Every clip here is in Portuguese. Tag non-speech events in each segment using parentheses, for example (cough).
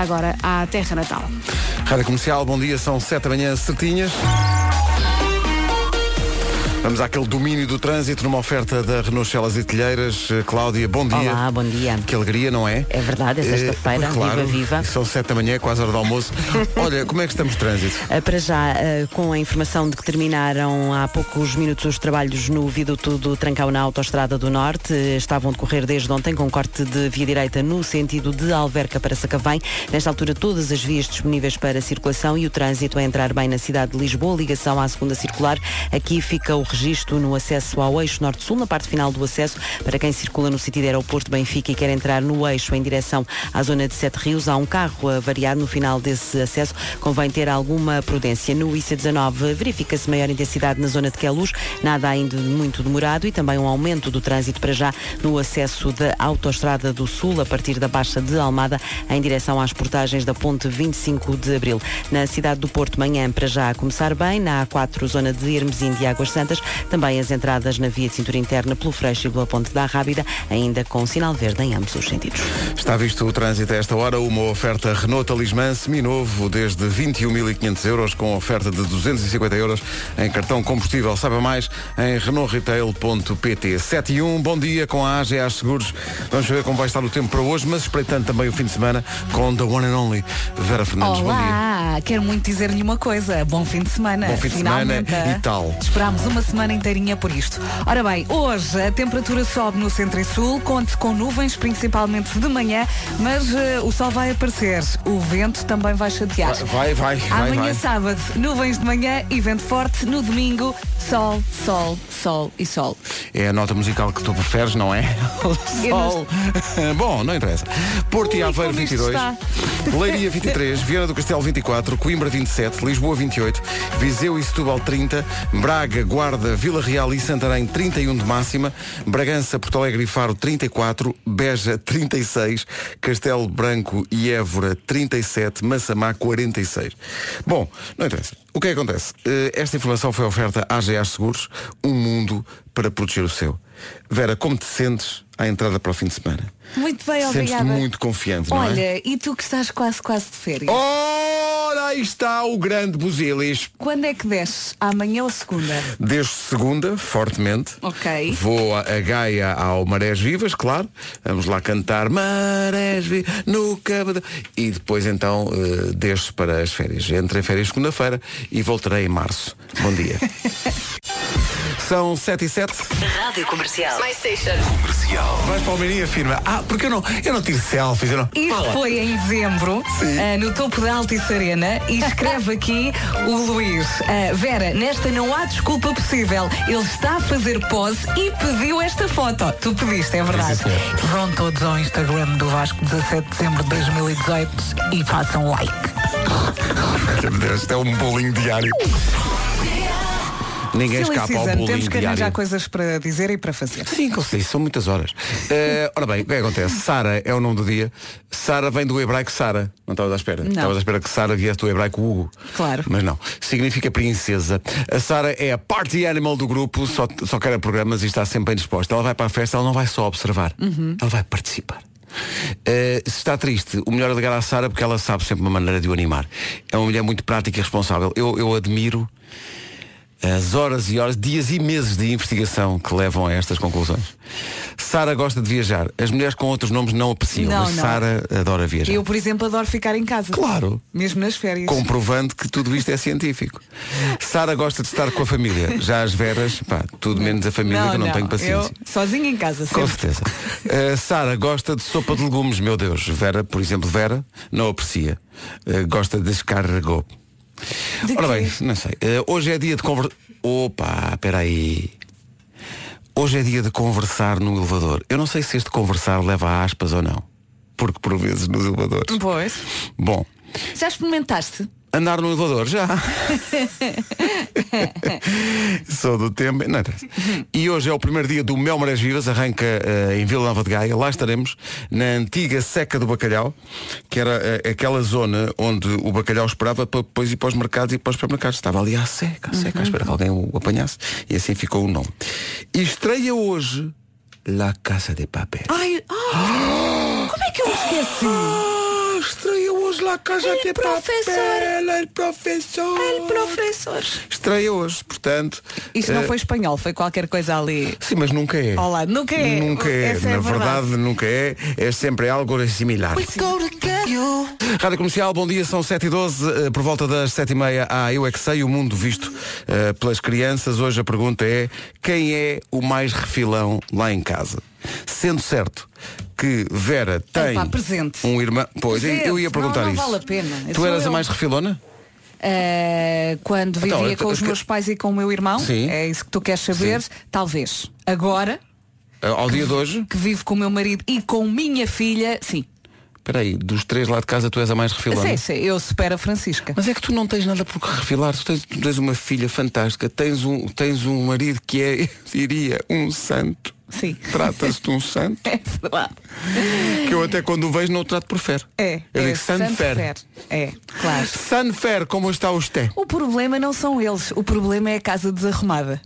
agora à terra natal. Rádio Comercial, bom dia, são 7 da manhã certinhas. Vamos àquele domínio do trânsito numa oferta da Renault Celas e Telheiras. Eh, Cláudia, bom dia. Olá, bom dia. Que alegria, não é? É verdade, é sexta-feira, Eh, claro, viva, viva. São 7 da manhã, quase hora do almoço. (laughs) Olha, como é que estamos de trânsito? Uh, Para já, uh, com a informação de que terminaram há poucos minutos os trabalhos no viaduto do Trancão na Autostrada do Norte, uh, estavam a decorrer desde ontem com corte de via direita no sentido de Alverca para Sacavém. Nesta altura, todas as vias disponíveis para circulação e o trânsito a entrar bem na cidade de Lisboa, ligação à segunda circular. Aqui fica o registro no acesso ao eixo norte-sul, na parte final do acesso, para quem circula no sentido aeroporto Benfica e quer entrar no eixo em direção à zona de Sete Rios. Há um carro a variar no final desse acesso. Convém ter alguma prudência. No IC19 verifica-se maior intensidade na zona de Queluz, nada ainda muito demorado e também um aumento do trânsito para já no acesso da Autostrada do Sul, a partir da Baixa de Almada, em direção às portagens da Ponte 25 de Abril. Na cidade do Porto, manhã para já começar bem, na A4, zona de Hermesim de Águas Santas, também as entradas na via de cintura interna pelo Freixo e pela Ponte da Rábida, ainda com sinal verde em ambos os sentidos. Está visto o trânsito a esta hora, uma oferta Renault Talismã seminovo desde 21.500 euros com oferta de 250 euros em cartão combustível. Saiba mais em renaultretail.pt 7 e 1, bom dia com a AGA Seguros. Vamos ver como vai estar o tempo para hoje, mas espreitando também o fim de semana com The One and Only Vera Fernandes. Bom dia. Olá, quero muito dizer-lhe uma coisa. Bom fim de semana. Bom fim de semana Finalmente. e tal. Esperámos uma semana inteirinha por isto. Ora bem, hoje a temperatura sobe no centro e sul, conte com nuvens, principalmente de manhã, mas eh, o sol vai aparecer. O vento também vai chatear. Vai, vai, vai, Amanhã vai. sábado, nuvens de manhã e vento forte. No domingo, sol, sol, sol e sol. É a nota musical que tu preferes, não é? (laughs) Eu não- Sol. (laughs) Bom, não interessa. Porto e Aveiro como isto 22, está. Leiria 23, Viana do Castelo 24, Coimbra 27, Lisboa 28, Viseu e Setúbal 30, Braga, Guarda, Vila Real e Santarém 31 de máxima, Bragança, Porto Alegre e Faro 34, Beja 36, Castelo Branco e Évora 37, Massamá 46. Bom, não interessa. O que é acontece? Eh, Esta informação foi oferta à AGA Seguros, um mundo para proteger o seu. Vera, como te sentes à entrada para o fim de semana? Muito bem, Sentes-te obrigada. muito confiante, não é? Olha, e tu que estás quase, quase de férias? Ora, aí está o grande Buzilis. Quando é que desces? Amanhã ou segunda? Desde segunda, fortemente. Ok. Vou a, a Gaia ao Marés Vivas, claro. Vamos lá cantar Marés Vivas no Cabedal. E depois então uh, desço para as férias. Entro em férias segunda-feira e voltarei em março. Bom dia. (laughs) São 7 e 7. Rádio Comercial. My station. Vais para o Almeirinho e afirma, ah, porque eu não, eu não tiro selfies, eu não. Isto foi em dezembro, ah, no topo da Altice Arena, e escreve aqui o Luís. ah, Vera, nesta não há desculpa possível. Ele está a fazer pose e pediu esta foto. Tu pediste, é verdade. Vão todos ao Instagram do Vasco 17 de dezembro de 2018 e façam like. Meu Deus, isto é um bolinho diário. Ninguém Silly escapa ao season, bolinho temos que arranjar diário. coisas para dizer e para fazer. Sim, consegui, são muitas horas. Eh, ora bem, o que é que acontece? Sara é o nome do dia. Sara vem do hebraico Sara. Não estavas à espera? Não. Estavas à espera que Sara viesse do hebraico Hugo. Claro. Mas não. Significa princesa. A Sara é a party animal do grupo, só, só quer programas e está sempre bem disposta. Ela vai para a festa, ela não vai só observar. Uhum. Ela vai participar. Eh, se está triste, o melhor é ligar à Sara porque ela sabe sempre uma maneira de o animar. É uma mulher muito prática e responsável. Eu, eu admiro as horas e horas, dias e meses de investigação que levam a estas conclusões. Sara gosta de viajar. As mulheres com outros nomes não apreciam, Não, mas não. Sara adora viajar. Eu, por exemplo, adoro ficar em casa. Claro. Mesmo nas férias. Comprovando que tudo isto é (laughs) científico. Sara gosta de estar com a família. Já as veras, pá, tudo menos a família, que eu não, tenho paciência. Eu sozinha em casa, Com sempre. certeza. Uh, Sara gosta de sopa de legumes, meu Deus. Vera, por exemplo, Vera, não aprecia. Uh, gosta de escarregou. De Ora bem, não sei. Uh, hoje é dia de conversar. Opa, espera aí. Hoje é dia de conversar no elevador. Eu não sei se este conversar leva a aspas ou não. Porque por vezes nos elevadores. Pois. Bom, Já experimentaste? Andar no elevador, já. (laughs) Sou do tempo. Não interessa. E hoje é o primeiro dia do Mel Marés Vivas, arranca eh, em Vila Nova de Gaia. Lá estaremos, na antiga seca do bacalhau, que era eh, aquela zona onde o bacalhau esperava para depois ir para os mercados e para os supermercados. Estava ali à seca, à seca, à espera que alguém o apanhasse. E assim ficou o nome. E estreia hoje La Casa de Papel. Ai, (gasps) como é que eu esqueci? Ah, estreia La Casa de professor. Papel, el professor. Professor. Estreia hoje, portanto. Isto não eh, foi espanhol, foi qualquer coisa ali. Sim, mas nunca é. Lado. Nunca é. Nunca é. Essa é Na verdade. verdade. nunca é. É sempre algo similar. Rádio Comercial, bom dia, são 7 e 12 eh, Por volta das 7 e meia há Eu É Que Sei, o mundo visto eh, pelas crianças Hoje a pergunta é Quem é o mais refilão lá em casa? Sendo certo que Vera tem Epá, presente. um irmão Pois, eu- eu ia Presente. perguntar Não, não isso vale a pena. Tu Sou eras a eu. mais refilona? Uh, quando vivia Então, com os meus pais e com o meu irmão, Sim. é isso que tu queres saber, talvez. Agora, Eh, Ao dia de hoje? que vivo com o meu marido e com minha filha, sim. Espera aí, dos três lá de casa tu és a mais refilona Sim, sim, eu supero a Francisca. Mas é que tu não tens nada por que refilar, tu tens, tu tens uma filha fantástica, tens um, tens um marido que é, eu (laughs) diria, um santo. Sim. (laughs) Trata-se de um santo. É verdade. Que eu até quando o vejo não o trato por fer. É. Eu é digo Sanfer. Sanfer. É, claro. Sanfer, como está você? O problema não são eles, o problema é a casa desarrumada.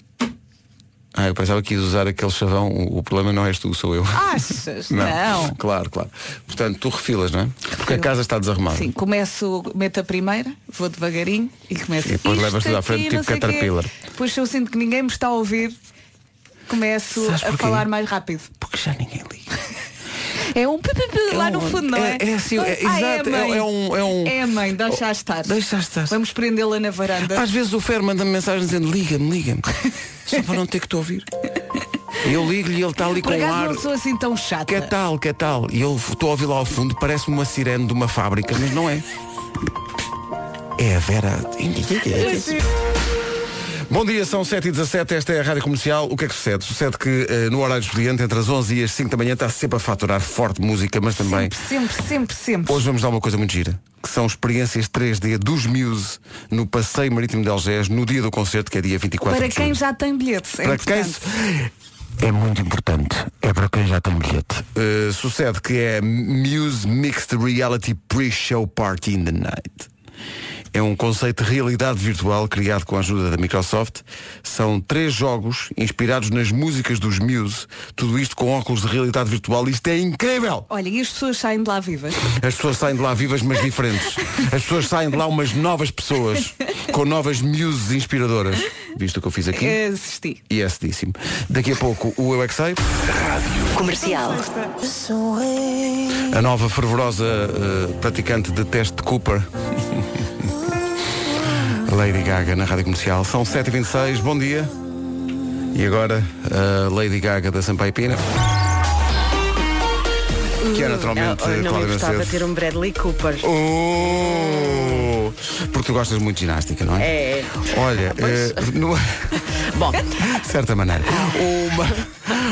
Ah, eu pensava que ias usar aquele chavão, o, o problema não és tu, sou eu. Achas? (laughs) Não. Claro, claro. Portanto, tu refilas, não é? Porque a Refilo. casa está desarrumada. Sim, começo, meto a primeira, vou devagarinho e começo E depois levas tudo à frente, não tipo. Caterpillar. Depois se eu sinto que ninguém me está a ouvir, começo Sabes a porquê? falar mais rápido. Porque já ninguém liga. (laughs) É um pi, pi, pi lá É no um- fundo, não é? é- é assim, é- Ah, exato, a é- mãe. é um- é um- É mãe, deixa estar. Deixa estar. Vamos prendê-la na varanda. Às vezes o Fer manda-me mensagem dizendo liga-me, liga-me. (laughs) Só para não ter que te ouvir. Eu ligo-lhe e ele está ali Por com um ar. não sou assim tão chata. Que tal, que tal? E eu estou a ouvir lá ao fundo, parece-me uma sirene de uma fábrica, mas não é. É a Vera. Bom dia, são 7h17, esta é a Rádio Comercial. O que é que sucede? Sucede que eh, no horário expediente, entre as 11 e as 5 da manhã, está sempre a faturar forte música, mas também Sempre, sempre, sempre, sempre. Hoje vamos dar uma coisa muito gira, que são experiências 3D dos Muse no Passeio Marítimo de Algés, no dia do concerto, que é dia 24 Para de quem já tem bilhete. É Para quem importante. se- É muito importante. É para quem já tem bilhete. Uh, sucede que é Muse Mixed Reality Pre-Show Party in the Night. É um conceito de realidade virtual criado com a ajuda da Microsoft. São três jogos inspirados nas músicas dos Muse. Tudo isto com óculos de realidade virtual. Isto é incrível! Olha, e as pessoas saem de lá vivas? As pessoas saem de lá vivas, mas diferentes. As pessoas saem de lá umas novas pessoas, com novas muses inspiradoras. Visto o que eu fiz aqui? Assisti. E é cedíssimo. Daqui a pouco o Eu é que Sei, Comercial. a nova fervorosa eh, praticante de teste de Cooper. Lady Gaga na Rádio Comercial. São 7h26, bom dia. E agora a Lady Gaga da Sampaio Pina. Que é naturalmente Eu, eu não Cláudia gostava Macedo. ter um Bradley Cooper. Oh! Porque tu gostas muito de ginástica, não é? É. Olha, eh, no- (laughs) Bom, (laughs) de certa maneira, uma,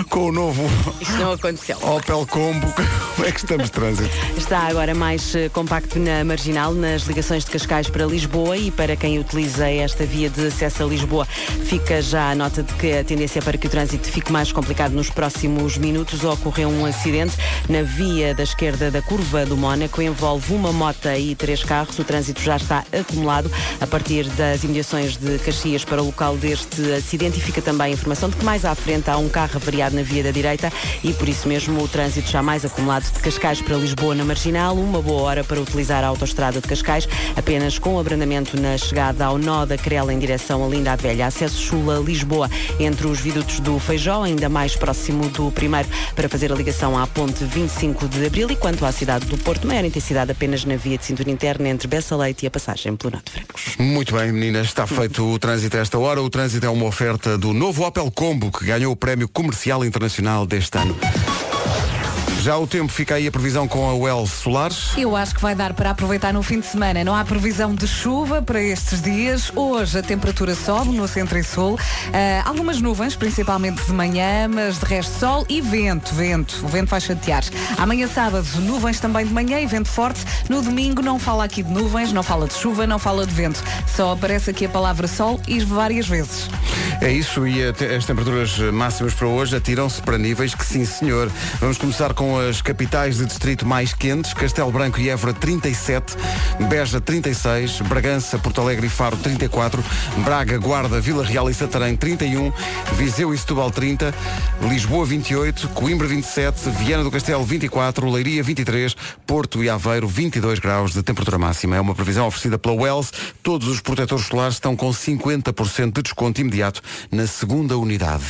com o novo isto não aconteceu. Opel Combo, como é que estamos de trânsito? Está agora mais eh, compacto na marginal, nas ligações de Cascais para Lisboa e para quem utiliza esta via de acesso a Lisboa, fica já a nota de que a tendência é para que o trânsito fique mais complicado nos próximos minutos. Ocorreu um acidente na via da esquerda da curva do Mónaco, envolve uma mota e três carros. O trânsito já está acumulado a partir das imediações de Caxias para o local deste acidente e fica também a informação de que mais à frente há um carro avariado na via da direita e por isso mesmo o trânsito já mais acumulado de Cascais para Lisboa na Marginal, uma boa hora para utilizar a autoestrada de Cascais, apenas com abrandamento na chegada ao nó da Crela em direção a Linda a Velha, acesso Chula-Lisboa entre os vidutos do Feijó, ainda mais próximo do primeiro para fazer a ligação à ponte 25 de Abril e quanto à cidade do Porto, maior intensidade apenas na via de cintura interna entre Bessa Leite e a passagem pelo Norte Francos. Muito bem, meninas, está feito o trânsito a esta hora. O trânsito é uma oferta do novo Opel Combo, que ganhou o Prémio Comercial Internacional deste ano. Já o tempo fica aí a previsão com a Well Solares. Eu acho que vai dar para aproveitar no fim de semana. Não há previsão de chuva para estes dias. Hoje a temperatura sobe no centro e sul. Ah, algumas nuvens, principalmente de manhã, mas de resto sol e vento. Vento. O vento vai chatear. Amanhã sábado, nuvens também de manhã e vento forte. No domingo não fala aqui de nuvens, não fala de chuva, não fala de vento. Só aparece aqui a palavra sol e várias vezes. É isso, e as temperaturas máximas para hoje atiram-se para níveis que sim, senhor. Vamos começar com as capitais de distrito mais quentes. Castelo Branco e Évora, 37. Beja, 36. Bragança, Porto Alegre e Faro, 34. Braga, Guarda, Vila Real e Santarém, 31. Viseu e Setúbal, 30. Lisboa, 28. Coimbra, 27. Viana do Castelo, 24. Leiria, 23. Porto e Aveiro, 22 graus de temperatura máxima. É uma previsão oferecida pela Wells. Todos os protetores solares estão com 50% de desconto imediato na segunda unidade.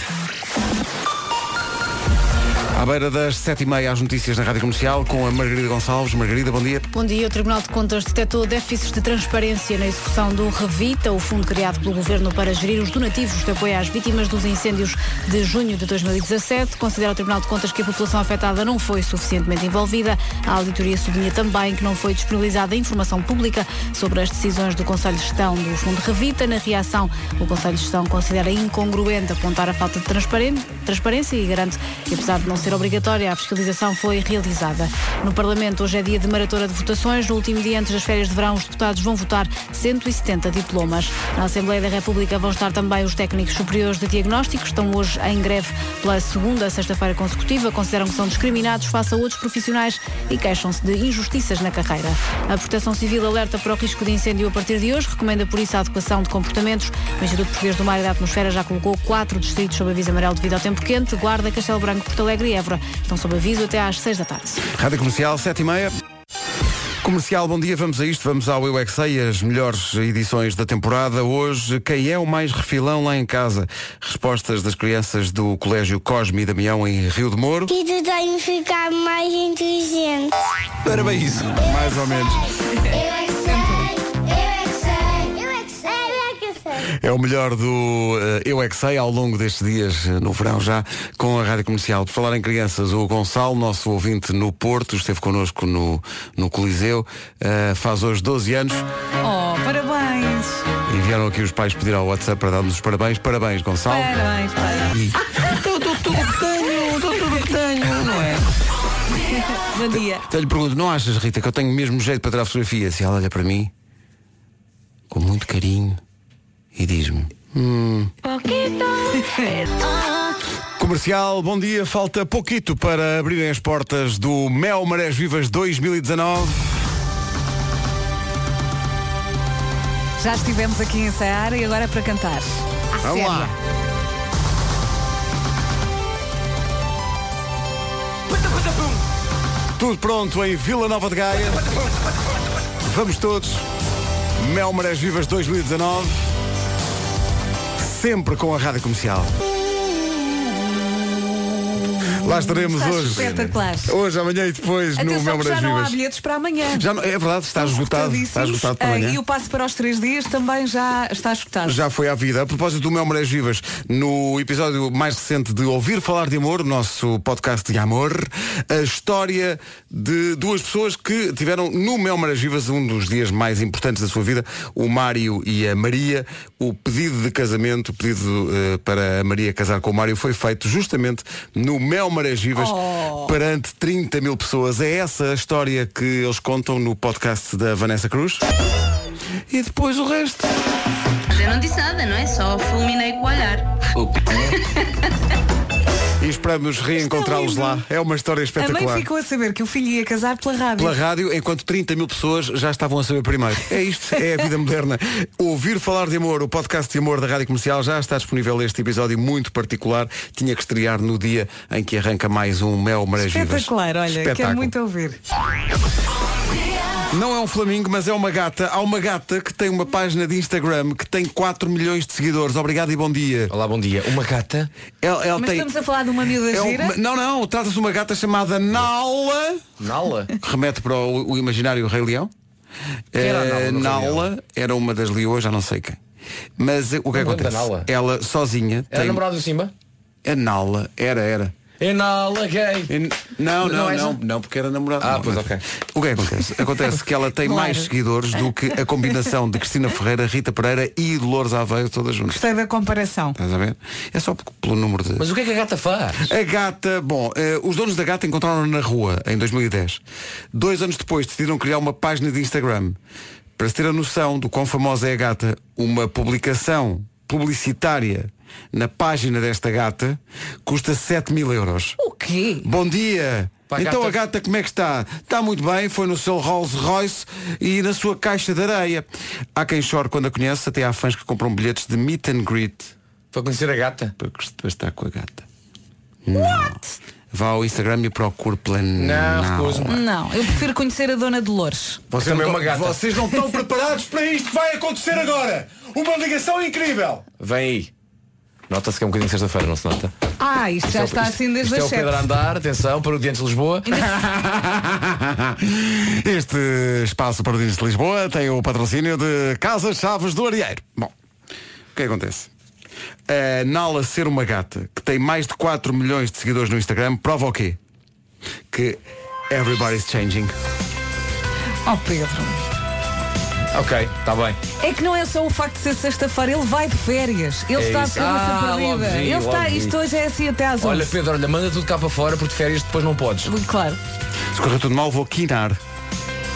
À beira das sete e meia, as notícias na Rádio Comercial com a Margarida Gonçalves. Margarida, bom dia. Bom dia. O Tribunal de Contas detectou déficits de transparência na execução do Revita, o fundo criado pelo Governo para gerir os donativos de apoio às vítimas dos incêndios de junho de 2017. Considera o Tribunal de Contas que a população afetada não foi suficientemente envolvida. A auditoria sublinha também que não foi disponibilizada informação pública sobre as decisões do Conselho de Gestão do Fundo Revita. Na reação, o Conselho de Gestão considera incongruente apontar a falta de transparência e garante que, apesar de não ser obrigatória, a fiscalização foi realizada. No Parlamento, hoje é dia de maratona de votações. No último dia antes das férias de verão, os deputados vão votar 170 diplomas. Na Assembleia da República vão estar também os técnicos superiores de diagnóstico. Estão hoje em greve pela segunda sexta-feira consecutiva. Consideram que são discriminados face a outros profissionais e queixam-se de injustiças na carreira. A Proteção Civil alerta para o risco de incêndio a partir de hoje. Recomenda por isso a adequação de comportamentos. O Instituto Português do Mar e da Atmosfera já colocou quatro distritos sob aviso amarelo devido ao tempo quente. Guarda, Castelo Branco, Porto Alegre e Évora estão sob aviso até às seis da tarde. Rádio Comercial, sete e meia. Comercial, bom dia, vamos a isto, vamos ao Eu é as melhores edições da temporada. Hoje, quem é o mais refilão lá em casa? Respostas das crianças do Colégio Cosme e Damião em Rio de Moro. E tu tens de ficar mais inteligente. Era bem isso. Mais ou menos. É o melhor do eh, Eu é que Sei ao longo destes dias, eh, no verão já, com a Rádio Comercial. Por falar em crianças, o Gonçalo, nosso ouvinte no Porto, esteve connosco no, no Coliseu, eh, faz hoje 12 anos Oh, parabéns! e vieram aqui os pais pedir ao WhatsApp para darmos os parabéns. Parabéns, Gonçalo. Parabéns, parabéns. Eu dou tudo o que tenho, dou tudo o que tenho, não é? (laughs) Bom dia. Então lhe pergunto, não achas, Rita, que eu tenho mesmo jeito para tirar fotografias? E ela olha para mim, com muito carinho, e diz-me, hum... (laughs) Comercial, bom dia. Falta pouquito para abrirem as portas do Mel Marés Vivas 2019. Já estivemos aqui a ensaiar e agora é para cantar. À Vamos séria. lá. Tudo pronto em Vila Nova de Gaia. Vamos todos. Mel Marés Vivas 2019. Sempre com a rádio comercial. Lá estaremos Estás hoje. espetacular. Hoje, amanhã e depois no Atenção Mel que já não há Vivas. bilhetes para amanhã. Já não- é verdade, está esgotado. Está esgotado para Ah, amanhã. E o passo para os três dias também já está esgotado. Já foi à vida. A propósito do Mel Marés Vivas, no episódio mais recente de Ouvir Falar de Amor, nosso podcast de amor, a história de duas pessoas que tiveram no Mel Marés Vivas um dos dias mais importantes da sua vida, o Mário e a Maria. O pedido de casamento, o pedido eh, para a Maria casar com o Mário foi feito justamente no Mel Marés Vivas perante 30 mil pessoas. É essa a história que eles contam no podcast da Vanessa Cruz. E depois o resto. Eu não disse nada, não é? Só fulminei com o olhar. (laughs) Esperamos reencontrá-los lindo. lá. É uma história A espetacular. mãe ficou a saber que o filho ia casar pela rádio. Pela rádio, enquanto 30 mil pessoas já estavam a saber primeiro. É isto, é a vida (laughs) moderna. Ouvir falar de amor, o podcast de amor da Rádio Comercial já está disponível este episódio muito particular. Tinha que estrear no dia em que arranca mais um Mel Marés. Espetacular, olha, quero muito ouvir. Não é um flamingo, mas é uma gata. Há uma gata que tem uma página de Instagram que tem 4 milhões de seguidores. Obrigado e bom dia. Olá, bom dia. Uma gata? Ela, ela Mas tem... estamos a falar de uma miúda é um- gira. Não, não, trata-se de uma gata chamada Nala. Nala? remete para o, o imaginário Rei Leão. era a Nala Eh, Rei Nala era uma das leoas, já não sei quem. Mas eh, o que Não acontece? Nala. Ela sozinha Era tem. namorado de Simba? A Nala, era, era. É Nala gay. E- Não, não, Não não, não, porque era namorado. Ah, Não, pois, mas- ok. O que é que acontece? Acontece que ela tem Claro. mais seguidores do que a combinação de Cristina Ferreira, Rita Pereira e Dolores Aveiro, todas juntas. Gostei da comparação. Estás a ver? É só pelo número de. Mas o que é que a gata faz? A gata, bom, eh, os donos da gata encontraram-na na rua em 2010. Dois anos depois decidiram criar uma página de Instagram. Para se ter a noção do quão famosa é a gata, uma publicação publicitária na página desta gata custa 7 mil euros. O quê? Bom dia! Pá, então gata- a gata como é que está? Está muito bem, foi no seu Rolls Royce e na sua caixa de areia. Há quem chore quando a conhece, até há fãs que compram bilhetes de meet and greet Para conhecer a gata. para estar com a gata. What? Vá ao Instagram e procure pela Não, recuso-me. Não, eu prefiro conhecer a Dona Dolores. Você Também não- uma gata. Vocês não estão (laughs) preparados para isto que vai acontecer agora! Uma ligação incrível! Vem aí. Nota-se que é um bocadinho sexta-feira, não se nota? Ah, isto já Isto é o- está assim desde é as o Pedro andar, atenção, para o Diante de Lisboa. (laughs) Este espaço para o Dias de Lisboa tem o patrocínio de Casas Chaves do Arieiro. Bom, o que acontece? A Nala ser uma gata que tem mais de 4 milhões de seguidores no Instagram prova o quê? Que everybody's changing. Oh Pedro. Ok, está bem. É que não é só o facto de ser sexta-feira, ele vai de férias. Ele É está isso. de cabeça Ah, perdida. vi, ele está, vi. isto hoje é assim até às 11. Olha, Pedro, olha, manda tudo cá para fora porque de férias depois não podes. Claro. Se correr tudo mal, vou quinar.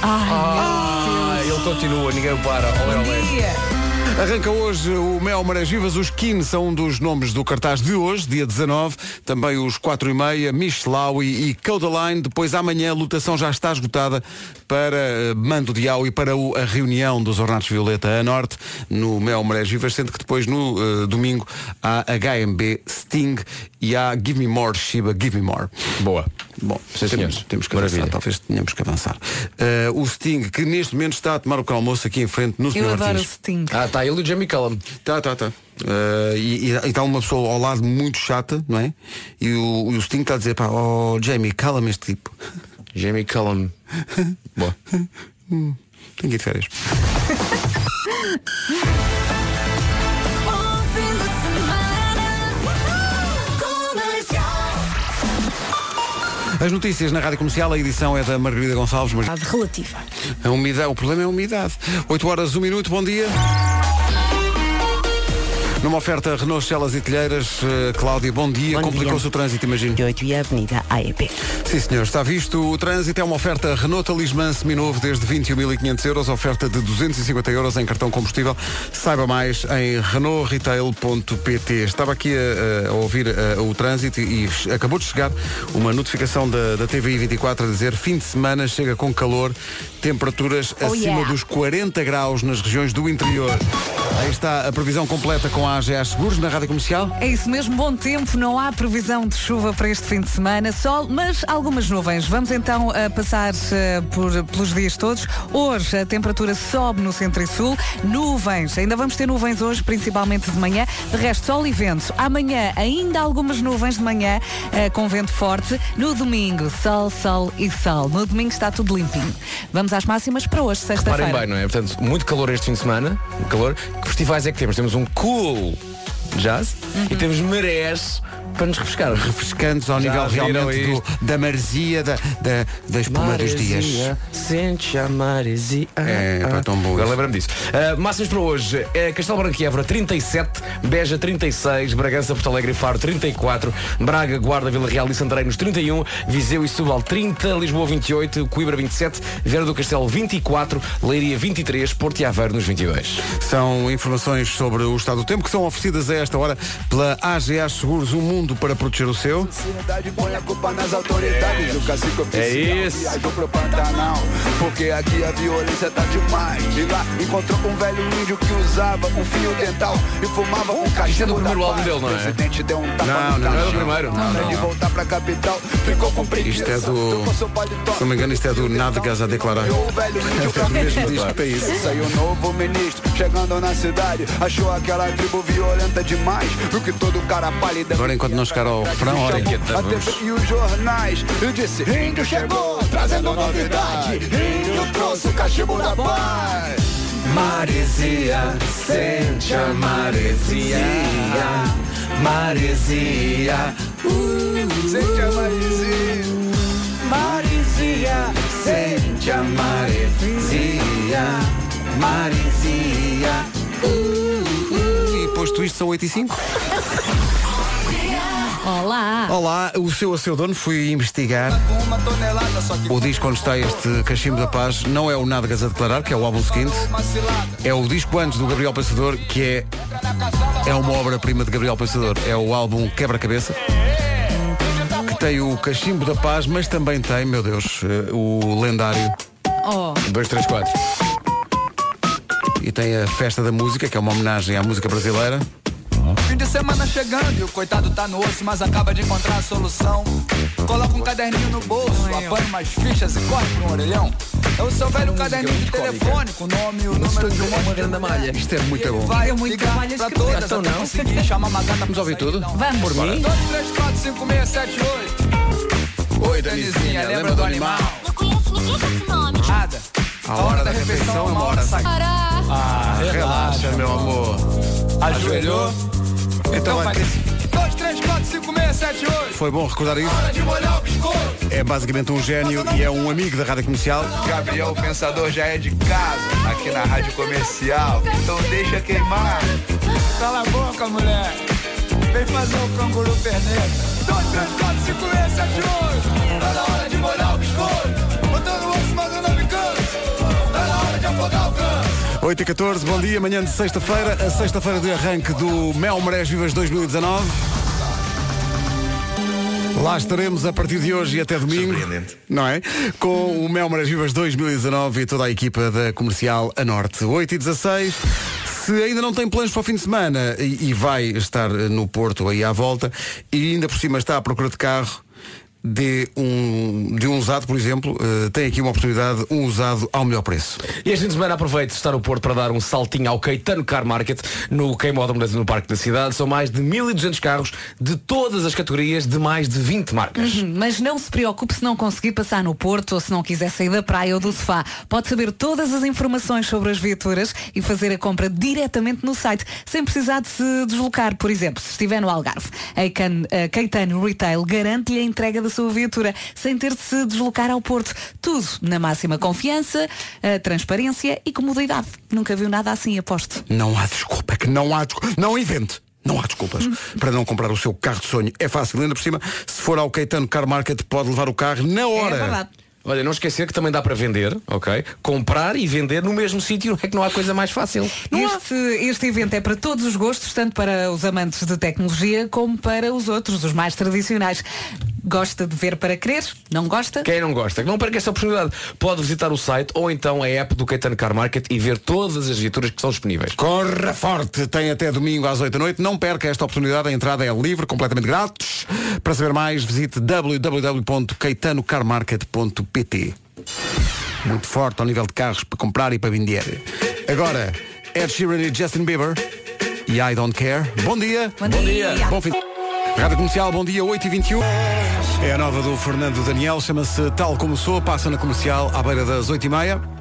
Ah, ele continua, ninguém o para. Olé, olé. Dia. Arranca hoje o Mel Marés Vivas. Os Kin são um dos nomes do cartaz de hoje, dia 19. Também os 4 e meia, Michlaui e Codaline. Depois amanhã a lotação já está esgotada para eh, Mando de Au e para a reunião dos Ornatos Violeta a Norte no Mel Marés Vivas, sendo que depois no eh, domingo há HMB Sting e há Give Me More Shiba Give Me More. Boa. Bom, Sim, temos, temos que Maravilha. avançar, talvez tenhamos que avançar. Eh, o Sting, que neste momento está a tomar o pequeno almoço aqui em frente no Eu Sr. adoro o. Sting. Ah, está ele e o Jamie Cullum. Tá, tá, tá. Eh, e, está uma pessoa ao lado muito chata, não é? E o, o Sting está a dizer, pá, oh Jamie, cala-me este tipo. (laughs) Jamie Cullum. (laughs) Boa. Tenho que ir de férias. (laughs) As notícias na Rádio Comercial, a edição é da Margarida Gonçalves. Mar- Relativa. A umidade, o problema é a umidade. 8 horas, 1 minuto, bom dia. Numa oferta Renault Celas e Telheiras, eh, Cláudia, bom dia. Complicou-se o trânsito, imagino. 8 e a Avenida AEP. Sim, senhor, está visto. O trânsito é uma oferta Renault Talismã seminovo desde 21.500 euros, oferta de 250 euros em cartão combustível. Saiba mais em renaultretail.pt. Estava aqui a, a ouvir eh, o trânsito e acabou de chegar uma notificação da, da TVI 24 a dizer fim de semana chega com calor, temperaturas Oh, acima yeah. dos 40 graus nas regiões do interior. Aí está a previsão completa com a AGA Seguros na Rádio Comercial. É isso mesmo, bom tempo, não há previsão de chuva para este fim de semana, sol, mas algumas nuvens. Vamos então a passar eh, por, pelos dias todos. Hoje a temperatura sobe no centro e sul, nuvens, ainda vamos ter nuvens hoje, principalmente de manhã, de resto sol e vento. Amanhã ainda algumas nuvens de manhã, eh, com vento forte. No domingo, sol, sol e sol. No domingo está tudo limpinho. Vamos às máximas para hoje, sexta-feira. bem, não é? Portanto, muito calor este fim de semana. Calor. Que festivais é que temos? Temos um cool jazz. E temos marés para nos refrescar. refrescantes ao Já nível realmente do- da maresia, da, da, da espuma dos dias. Sente a maresia. É, pá, tão bom Agora lembra-me disso. Uh, máximas para hoje. É Castelo Branco e Évora 37, Beja 36, Bragança, Porto Alegre e Faro 34, Braga, Guarda, Vila Real e Santarém nos 31, Viseu e Setúbal 30, Lisboa 28, Coimbra 27, Vera do Castelo 24, Leiria 23, Porto e Aveiro nos 22. São informações sobre o estado do tempo que são oferecidas a esta hora pela AGA Seguros, um mundo para proteger o seu. Põe a culpa nas autoridades, o cacique oficial É isso. viajou pro Pantanal, porque aqui a violência tá demais. E lá encontrou um velho índio que usava um fio dental e fumava um cachimbo Isto é do primeiro álbum dele, não é? Um Não, no não, não é do primeiro. Não, Pra não, ele não. voltar pra capital, ficou com preguiça. Isto é do-. Se não me engano, isto é do Nádegas a declarar. O velho índio pra mesmo disco para isso. Saiu novo ministro, chegando na cidade, achou aquela tribo violenta demais, viu que todo cara pálido Agora, enquanto não chegar ao refrão, olha. a TV e os jornais e disse Índio chegou, trazendo novidade Índio trouxe o cachimbo da paz Maresia, sente a maresia, maresia. Sente a maresia Maresia, sente a maresia, maresia. E posto isto, são 8 e 5. (laughs) Olá! Olá, o seu a seu dono fui investigar. O disco onde está este Cachimbo da Paz não é o Nádegas a declarar, que é o álbum seguinte. É o disco antes do Gabriel Pensador, que é, é uma obra-prima de Gabriel Pensador. É o álbum Quebra-Cabeça. Que tem o Cachimbo da Paz, mas também tem, meu Deus, eh, o lendário Oh, 2, 3, 4. E tem a Festa da Música, que é uma homenagem à música brasileira. Fim de semana chegando e o coitado tá no osso, mas acaba de encontrar a solução. Coloca um caderninho no bolso, apanha umas fichas e corre pra um orelhão. É o seu velho caderninho de telefone com o nome e o número de um monte de grande malha. Isto é muito bom. Vai É muito pra todas Então não. conseguir chamar uma gata Vamos ouvir tudo? vamos! Por mim? 2, 3, 4, 5, 6, 7, 8. Oi, Danizinha, lembra do animal? Não conheço ninguém com esse nome. Nada. A hora da refeição é uma hora sagrada. Ah, relaxa, meu amor. Ajoelhou. Então vai. 2, 3, 4, 5, 6, 7, 8. Foi bom recordar isso. É basicamente um gênio e é um amigo da Rádio Comercial. Gabriel Pensador já é de casa, aqui na Rádio Comercial. Então deixa queimar. Cala a boca, mulher. Vem fazer o canguru perneta. 2, 3, 4, 5, 6, 7, 8. Tá na hora de molhar 8 e 14, bom dia, manhã de sexta-feira, a sexta-feira de arranque do Mel Marés Vivas 2019. Lá estaremos a partir de hoje e até domingo. Não é? Com o Mel Marés Vivas 2019 e toda a equipa da comercial a norte. 8 e 16. Se ainda não tem planos para o fim de semana e, e vai estar no Porto aí à volta e ainda por cima está à procura de carro, de um, de um usado, por exemplo, eh, tem aqui uma oportunidade, um usado ao melhor preço. E este fim de semana aproveite estar no Porto para dar um saltinho ao Caetano Car Market no Queimódromo no Parque da Cidade. São mais de 1.200 carros de todas as categorias de mais de 20 marcas. Uhum, Mas não se preocupe se não conseguir passar no Porto ou se não quiser sair da praia ou do sofá. Pode saber todas as informações sobre as viaturas e fazer a compra diretamente no site, sem precisar de se deslocar. Por exemplo, se estiver no Algarve, a Caetano Retail garante-lhe a entrega da sua viatura, sem ter de se deslocar ao Porto. Tudo na máxima confiança, transparência e comodidade. Nunca viu nada assim, aposto. Não há desculpa, é que não há desculpa. Não invente. Não há desculpas (laughs) para não comprar o seu carro de sonho. É fácil, ainda por cima, se for ao Caetano Car Market, pode levar o carro na hora. É verdade. Olha, não esquecer que também dá para vender, ok? Comprar e vender no mesmo sítio, é que não há coisa mais fácil. Este, este evento é para todos os gostos, tanto para os amantes de tecnologia como para os outros, os mais tradicionais. Gosta de ver para querer? Não gosta? Quem não gosta, que não perca esta oportunidade. Pode visitar o site ou então a app do Caetano Car Market e ver todas as viaturas que são disponíveis. Corra forte, tem até domingo às 8 da noite. Não perca esta oportunidade, a entrada é livre, completamente grátis. Para saber mais, visite www.caetanocarmarket.pt Muito forte ao nível de carros para comprar e para vender. Agora, Ed Sheeran e Justin Bieber e I Don't Care. Bom dia. Bom dia. Bom fim. Rádio Comercial, bom dia, 8 e 21 É a nova do Fernando Daniel, chama-se Tal Como Sou, passa na comercial à beira das 8 e meia.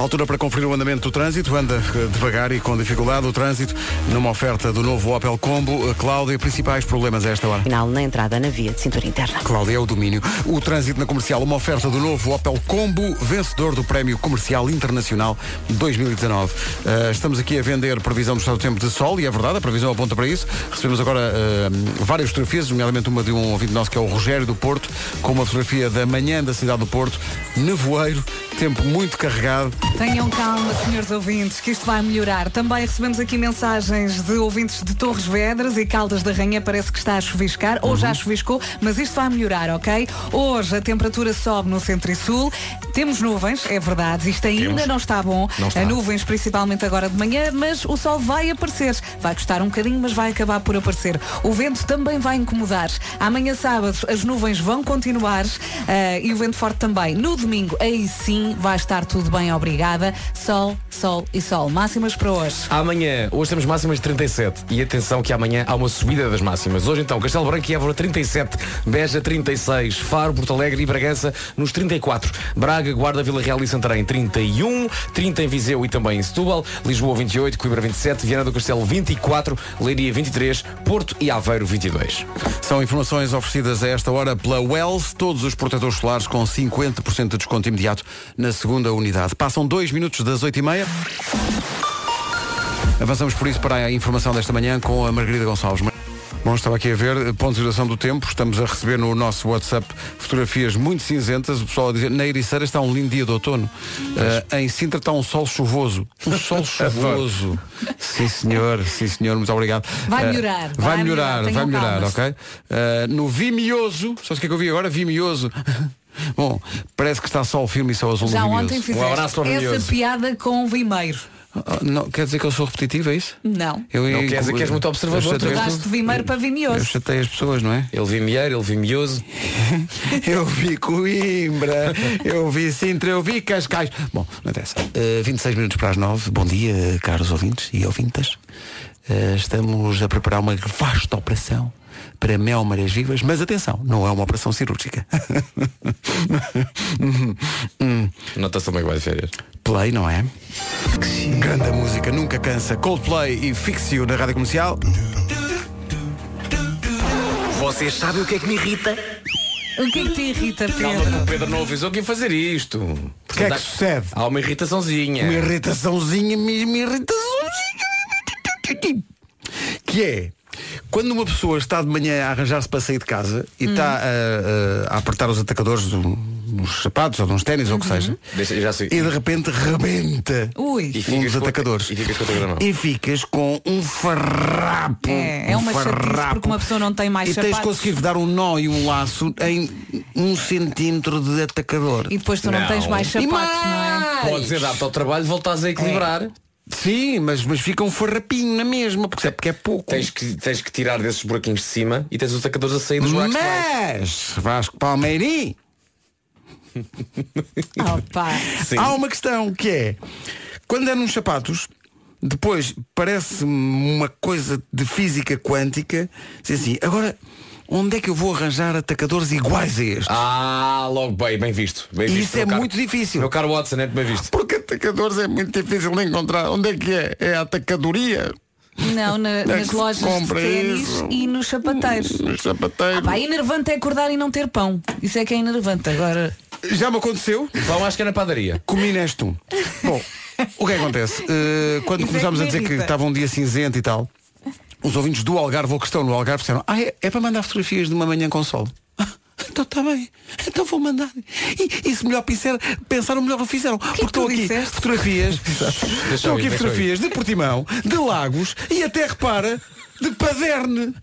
Altura para conferir o andamento do trânsito, anda eh, devagar e com dificuldade o trânsito numa oferta do novo Opel Combo. Eh, Cláudia, principais problemas a esta hora? Final na entrada na via de cintura interna. Cláudia é o domínio. O trânsito na comercial, uma oferta do novo Opel Combo, vencedor do Prémio Comercial Internacional 2019. Uh, estamos aqui a vender previsão do estado do tempo de sol, e é verdade, a previsão aponta para isso. Recebemos agora uh, várias fotografias, nomeadamente uma de um ouvinte nosso que é o Rogério do Porto, com uma fotografia da manhã da cidade do Porto, nevoeiro, tempo muito carregado. Tenham calma, senhores ouvintes, que isto vai melhorar. Também recebemos aqui mensagens de ouvintes de Torres Vedras e Caldas da Rainha. Parece que está a chuviscar, ou já chuviscou, mas isto vai melhorar, ok? Hoje a temperatura sobe no centro e sul. Temos nuvens, é verdade. Isto ainda Temos. não está bom. Não está. A nuvens principalmente agora de manhã, mas o sol vai aparecer. Vai custar um bocadinho, mas vai acabar por aparecer. O vento também vai incomodar. Amanhã sábado as nuvens vão continuar eh, e o vento forte também. No domingo, aí sim vai estar tudo bem, obrigada. Sol, sol e sol. Máximas para hoje. Amanhã, hoje temos máximas de 37 e atenção que amanhã há uma subida das máximas. Hoje então, Castelo Branco e Évora 37, Beja 36, Faro, Porto Alegre e Bragança nos 34, Braga, Guarda, Vila Real e Santarém 31, 30 em Viseu e também em Setúbal, Lisboa 28, Coimbra 27, Viana do Castelo 24, Leiria 23, Porto e Aveiro 22. São informações oferecidas a esta hora pela Wells, todos os protetores solares com 50% de desconto imediato na segunda unidade. Passam dois minutos das 8h30. Avançamos por isso para a informação desta manhã com a Margarida Gonçalves. Bom, estava aqui a ver, eh, ponto de situação do tempo, estamos a receber no nosso WhatsApp fotografias muito cinzentas, o pessoal a dizer, na Ericeira está um lindo dia de outono, Eh, em Sintra está um sol chuvoso, um sol chuvoso, (laughs) sim senhor, sim senhor, muito obrigado. Vai Eh, melhorar, vai, vai melhorar, melhorar, vai melhorar, ok? Eh, no Vimioso, sabes o que é que eu vi agora? Vimioso. (laughs) Bom, parece que está sol firme e sol azul Já Vimioso. ontem fizeste essa piada com o Vimeiro. Ah, Não, quer dizer que eu sou repetitivo, é isso? Não. Eu, Não quer dizer que és muito observador, eu chatei as- Trocaste Vimeiro para Eu Vimioso. chatei as pessoas, não é? Ele vi milheiro, ele vi mioso. (laughs) eu vi Coimbra, eu vi Sintra, eu vi Cascais. Bom, não interessa. Uh, 26 minutos para as 9. Bom dia, caros ouvintes e ouvintas. Uh, estamos a preparar uma vasta operação para mel marés vivas, mas atenção, não é uma operação cirúrgica. (laughs) Nota-se também que vai de férias. Play, não é? Grande música, nunca cansa. Coldplay e Fixio na rádio comercial. Vocês sabem o que é que me irrita? O que é que te irrita, Calma que Pedro? o Pedro não avisou que ia fazer isto. O que é que sucede? Há uma irritaçãozinha. Uma irritaçãozinha, mesmo Que é quando uma pessoa está de manhã a arranjar-se para sair de casa e Hum. está a, a- a apertar os atacadores do- dos sapatos ou de uns ténis ou o que seja Deixa, já sei. e de repente rebenta Ui. E um ficas dos com- atacadores e ficas com na mão. e ficas com um farrapo É, é um uma chatice farrapo. porque uma pessoa não tem mais e tens conseguir dar um nó e um laço em um centímetro de atacador E depois tu não, Não. tens mais E sapatos, mais? não é? Podes adaptar ao trabalho, voltares a equilibrar. Sim, mas, mas fica um farrapinho na mesma, porque é, porque é pouco. Tens que, tens que tirar desses buraquinhos de cima e tens os atacadores a sair dos buracos. Mas, Vasco Palmeirim, (laughs) há uma questão que é, quando é nos sapatos, depois parece-me uma coisa de física quântica, dizer assim, agora, onde é que eu vou arranjar atacadores iguais a estes? Ah, logo bem, bem visto. Bem E visto, isso é caro- muito difícil. Meu caro Watson, é bem visto. Porque atacadores é muito difícil de encontrar. Onde é que é? É a atacadoria? Não, na- é nas lojas de ténis isso? e nos sapateiros. Nos sapateiros. Ah, pá, enervante é acordar e não ter pão. Isso é que é enervante. Agora, Já me aconteceu. Pão acho que é na padaria. Comi neste um. Bom, o que é que acontece? Uh, quando Isso é começámos que a me dizer que estava um dia cinzento e tal, os ouvintes do Algarve ou que estão no Algarve disseram, ah, é, é para mandar fotografias de uma manhã com sol. Ah, (laughs) então está bem, então vou mandar. E, e se melhor pensar, pensaram, melhor o fizeram. Porque estão tu aqui disseste? fotografias, (laughs) estão aqui fotografias de Portimão, de Lagos e até repara, de Paderne.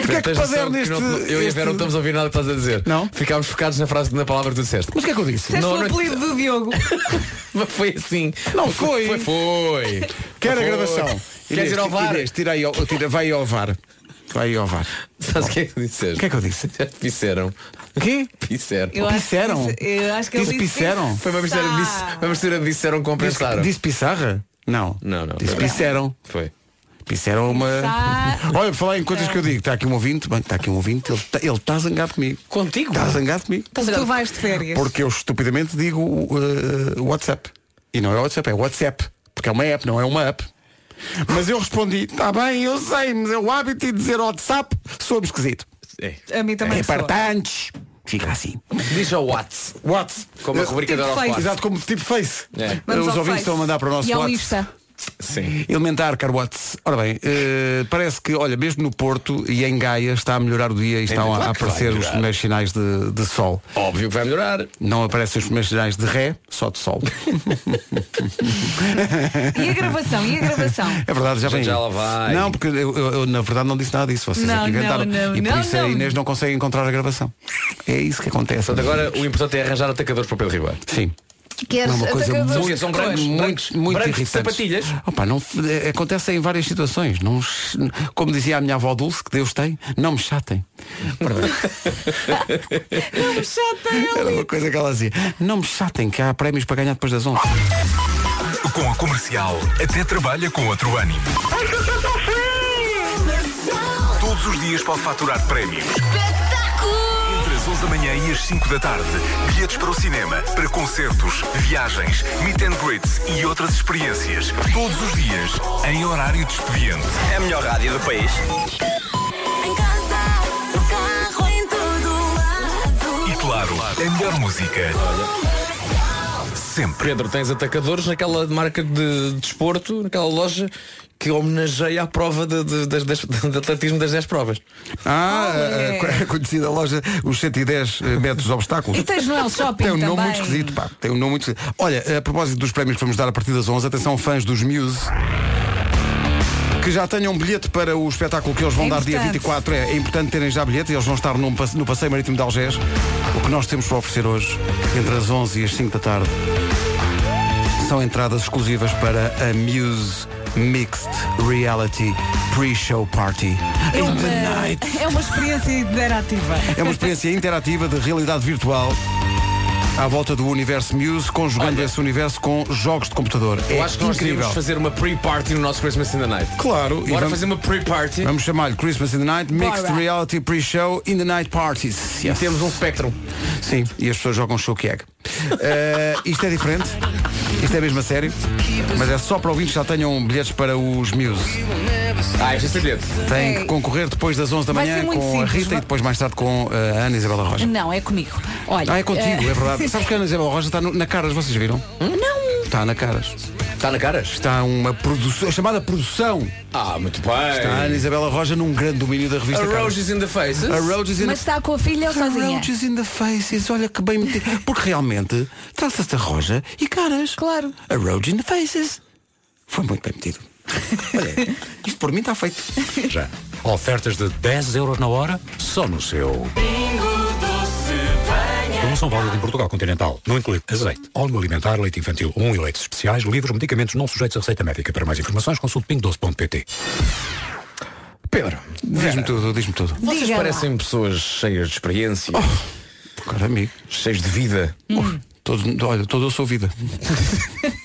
De que é que Tens noção Paderne que este, não- eu e a Vera não estamos a ouvir nada que estás a dizer. Não? Ficámos focados na frase, na palavra que tu disseste. Mas o que é que eu disse? disseste Não, o não- apelido do Diogo. (laughs) Mas foi assim. Não foi. Foi, foi. Quer a Foi. gravação? Queres ir ao VAR? Inês, tira aí, ao- tira, vai ao VAR. Vai ao VAR. Sabes o que é que disseste? O que é que eu disse? Já te disseram. O quê? Disseram. Eu acho que Pisseram? disse- Eu acho que ele Disse disse pisseram? Foi uma mistura, disse, uma mistura de disseram com Disse, disse Pissarra? Não. Não, não. Disse. Pisseram. Foi. Pisseram uma. Pissar- Olha, falar em coisas que eu digo, está aqui um ouvinte, bem, está aqui um ouvinte, ele está ele tá zangado comigo. Contigo? Está zangado comigo. Porque tu vais de férias. Porque eu estupidamente digo uh, WhatsApp. E não é WhatsApp, é WhatsApp. Porque é uma app, não é uma app. Mas eu respondi, está bem, eu sei, mas é o hábito de dizer WhatsApp, sou esquisito. É. A mim também É soa. importantes. Fica assim. Diz ao Whats. Whats. Como a rubrica Tipo da. Exato, como tipo Face. É. Os ouvintes Face. estão a mandar para o nosso E WhatsApp. Sim. Elementar Carwatts. Ora bem, eh, parece que, olha, mesmo no Porto e em Gaia está a melhorar o dia e estão a vai aparecer os primeiros sinais de, de sol. Óbvio que vai melhorar. Não aparecem os primeiros sinais de ré, só de sol. (laughs) E a gravação? E a gravação? É verdade, já vem. já lá vai. Não, porque eu, eu- eu, na verdade não disse nada disso. Vocês Não, é que inventaram. não, não, e por não, isso a não. Inês não consegue encontrar a gravação. É isso que acontece. Portanto, agora o importante é arranjar atacadores para o Pedro Ribeiro. Sim. Queres Não, uma coisa muito- são brancos. Muito, muito brancos de irritante. sapatilhas. Opa, não, é, acontece em várias situações. Não, como dizia a minha avó Dulce, que Deus tem, não me chatem. Perdão. (laughs) Não me chateia. Era uma coisa que ela dizia. Não me chatem, que há prémios para ganhar depois das 11. Com a comercial, até trabalha com outro ânimo. Todos os dias pode faturar prémios. Entre as 11 da manhã e as 5 da tarde, bilhetes para o cinema, para concertos, viagens, meet and greets e outras experiências. Todos os dias, em horário de expediente. É a melhor rádio do país. Em casa, no carro, em todo lado. E claro, a melhor música. Sempre. Pedro, tens atacadores naquela marca de desporto, naquela loja que homenageia a prova de, de, das- das- de atletismo das 10 provas. Ah, Olé. a, a conhecida loja, os 110 metros de obstáculos. E tens no El Shopping Tem um nome também. muito esquisito, pá. Tem um nome muito esquisito. Olha, a propósito dos prémios que vamos dar a partir das 11, atenção fãs dos Muse. Que já tenham um bilhete para o espetáculo que eles vão É dar dia importante. 24. É, é importante terem já bilhete. Eles vão estar num passe- no Passeio Marítimo de Algés. O que nós temos para oferecer hoje, entre as 11 e as 5 da tarde, são entradas exclusivas para a Muse Mixed Reality Pre-Show Party. In the night. (laughs) É uma experiência interativa. É uma experiência interativa de realidade virtual à volta do universo Muse, conjugando esse universo com jogos de computador. Eu é acho que nós incrível. devíamos fazer uma pre-party no nosso Christmas in the Night. Claro, e Bora vamos- fazer uma pre-party Vamos chamar-lhe Christmas in the Night, Mixed Bora. Reality Pre-Show in the Night Parties. e Yes. temos um Spectrum. Sim, e as pessoas jogam show egg. Eh, isto é diferente, isto é mesmo a sério, mas é só para ouvintes que já tenham bilhetes para os Muse. Ah, este é bilhete. Têm É. que concorrer depois das 11 da Vai manhã ser muito com a simples, Rita vai- e depois mais tarde com a Ana Isabela Roja. Não, é comigo. Olha. Ah, é contigo, eh, é verdade. (laughs) Sabes que a Ana Isabel Roja está no- na Caras, vocês viram? Não. Está na Caras. Está na caras? Está uma produção, chamada produção. Ah, muito bem. Está a Ana Isabela Roja num grande domínio da revista A Caras. Roses in the Faces. A Roses in Mas está com a filha ou sozinha? Roses in the Faces, olha que bem metido. Porque realmente trata-se da Roja e Caras. Claro. A Roses in the Faces. Foi muito bem metido. (laughs) Olha, isto por mim está feito. Já. Ofertas de 10 euros na hora, só no seu. Promoção válida em Portugal Continental. Não inclui azeite, óleo alimentar, leite infantil 1 e leites especiais, livros, medicamentos não sujeitos a receita médica. Para mais informações, consulte pingdoce.pt. Pedro, Diz-me tudo, diz-me tudo. vocês Diga lá. parecem pessoas cheias de experiência, Cara, amigo. cheias de vida. Todo, olha, todo eu sou vida.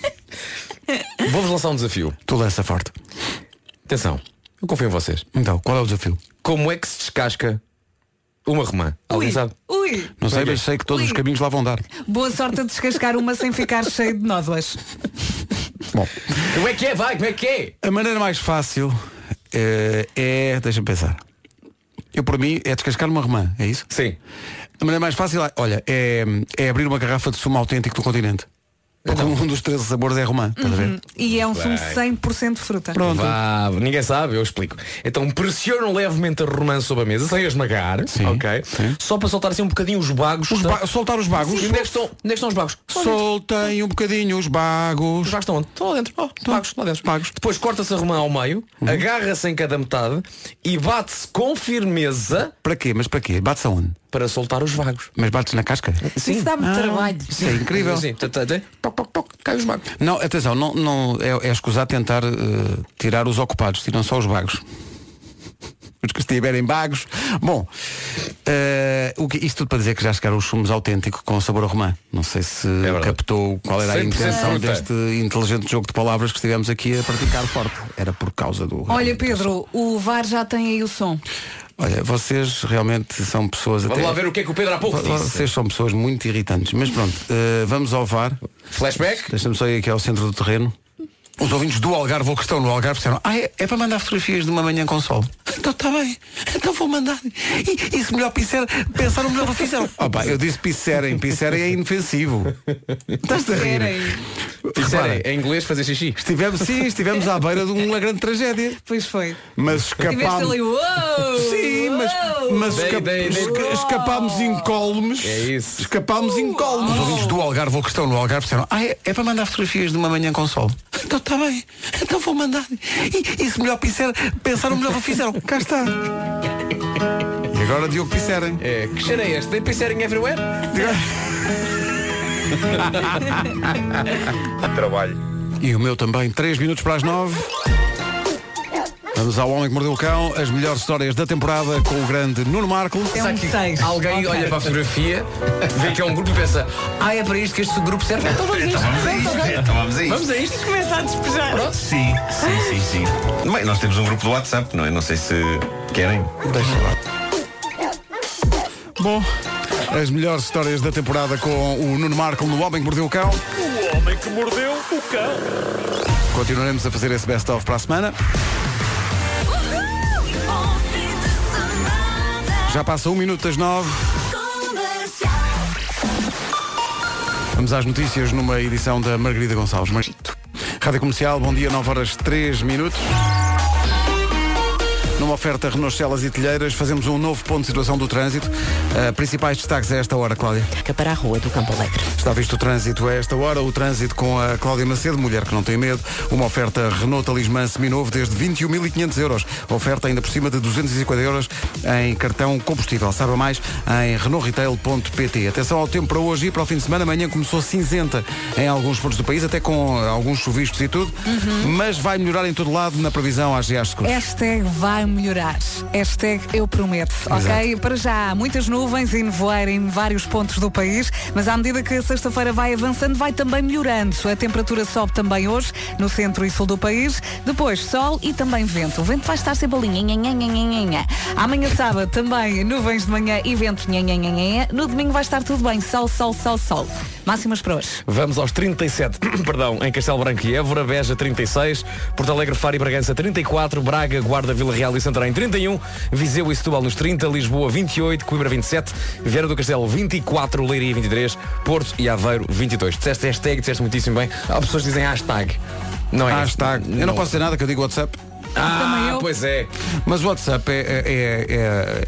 (laughs) Vou-vos lançar um desafio. Tu lança forte. Atenção, eu confio em vocês. Então, qual é o desafio? Como é que se descasca uma romã? Alguém Ui, sabe? ui. Não sei, mas sei que todos Ui. os caminhos lá vão dar. Boa sorte a descascar uma sem ficar cheio de nódoas. Bom, Como é que é? Vai, como é que é? a maneira mais fácil eh, é. Deixa-me pensar. Eu, por mim, é descascar uma romã, é isso? Sim. A maneira mais fácil, olha, é, é abrir uma garrafa de sumo autêntico do continente. Porque um dos 13 sabores é romã, estás a ver? E é um sumo 100% de fruta. Pronto. Vá, ninguém sabe, eu explico. Então pressionam levemente a romã sobre a mesa, sem a esmagar, Sim, ok? sim. Só para soltar assim um bocadinho os bagos. Os tá? ba- soltar os bagos. E onde é que estão, onde é que estão os bagos? Estão dentro. Soltem um bocadinho os Os bagos. bagos estão onde? Estão lá dentro. Oh, bagos, lá dentro. Bagos. Depois corta-se a romã ao meio, agarra-se em cada metade e bate-se com firmeza Para quê? Mas para quê? Bate-se aonde? Para soltar os vagos. Mas bate-se na casca? Isso dá-me trabalho. Isso é incrível. Sim, tá. Toc, toc, toc, cai os bagos. Não, atenção, não, não, é, é escusado tentar eh, tirar os ocupados, tiram só os bagos. (laughs) Os que estiverem bagos. Bom, eh, o que, isto tudo para dizer que já chegaram os sumos autênticos com sabor romã. Não sei se verdade. captou qual era a 100% intenção deste inteligente jogo de palavras que estivemos aqui a praticar forte. Era por causa do. Olha, Pedro, o VAR já tem aí o som. Olha, vocês realmente são pessoas Vamos até- lá ver o que é que o Pedro há pouco disse. Vocês são pessoas muito irritantes. Mas pronto, eh, vamos ao VAR. Flashback? Deixa-me só ir aqui ao centro do terreno. Os ouvintes do Algarve ou que estão no Algarve disseram Ah, é, é para mandar fotografias de uma manhã com sol. Então está bem, então vou mandar. E, e se melhor pisser, pensaram melhor o fizeram. (laughs) Opa, eu disse pisserem, pisserem é inofensivo. Estás a rir? Disserem, Repara, em inglês fazer xixi. Estivemos, sim, estivemos à beira de uma grande tragédia. Pois foi. Mas escapámos ali, uou! Sim, mas, mas Dei, esca- dei, dei. esca- escapámos incólumes. É isso. Escapámos incólumes. Os ouvintes do Algarve ou que estão no Algarve disseram Ah, é, é para mandar fotografias de uma manhã com sol. Então está bem, então vou mandar. E, e se melhor pisser, pensaram melhor o fizeram. Cá está. E agora Diogo Pisserem É, que cheiro é este? Tem pisserem everywhere? (laughs) Trabalho. E o meu também, 3 minutos para as 9 Vamos ao Homem que Mordeu o Cão As melhores histórias da temporada Com o grande Nuno Marco É um seis. Alguém Ok. olha para a fotografia, vê que é um grupo e pensa, ah, é para isto que este grupo serve? Então vamos a isto. Então vamos a isto. Então vamos a isto. Vamos a isto. Começa a despejar. Sim, sim, sim, sim. Bem, nós temos um grupo do WhatsApp, não é? Não sei se querem. Deixa lá. Bom, as melhores histórias da temporada com o Nuno Marco no Homem que Mordeu o Cão. O homem que mordeu o cão. Continuaremos a fazer esse best-of para a semana. Já passa um minuto das nove. Vamos às notícias numa edição da Margarida Gonçalves. Rádio Comercial, bom dia, 9 horas 3 minutos. Numa oferta Renault Celas e Telheiras, fazemos um novo ponto de situação do trânsito. Uh, principais destaques a esta hora, Cláudia. Fica para a rua do Campo Alegre. Está visto o trânsito a esta hora, o trânsito com a Cláudia Macedo, mulher que não tem medo. Uma oferta Renault Talismã seminovo desde 21.500 euros. Oferta ainda por cima de 250 euros em cartão combustível. Saiba mais em renaultretail.pt. Atenção ao tempo para hoje e para o fim de semana. Amanhã começou cinzenta em alguns pontos do país, até com alguns chuviscos e tudo. Mas vai melhorar em todo lado na previsão AGA Seguros. Hashtag vai melhorar. Hashtag eu prometo, ok? Para já, muitas nuvens e nevoeiro em vários pontos do país, mas à medida que a sexta-feira vai avançando, vai também melhorando. A temperatura sobe também hoje, no centro e sul do país. Depois, sol e também vento. O vento vai estar nhan, nhan. Amanhã sábado também nuvens de manhã e vento. No domingo vai estar tudo bem. Sol, sol, sol, sol. Máximas para hoje. Vamos aos 37, (coughs) perdão, em Castelo Branco e Évora, Beja 36, Porto Alegre, Faro e Bragança 34, Braga, Guarda, Vila Real e Santarém 31, Viseu e Setúbal nos 30, Lisboa 28, Coimbra 27, Vieira do Castelo 24, Leiria 23, Porto e Aveiro 22. Disseste hashtag, disseste muitíssimo bem. Há pessoas que dizem hashtag. Não é Hashtag. Eu não posso dizer nada que eu digo WhatsApp. Ah, pois é. Mas o WhatsApp é, é,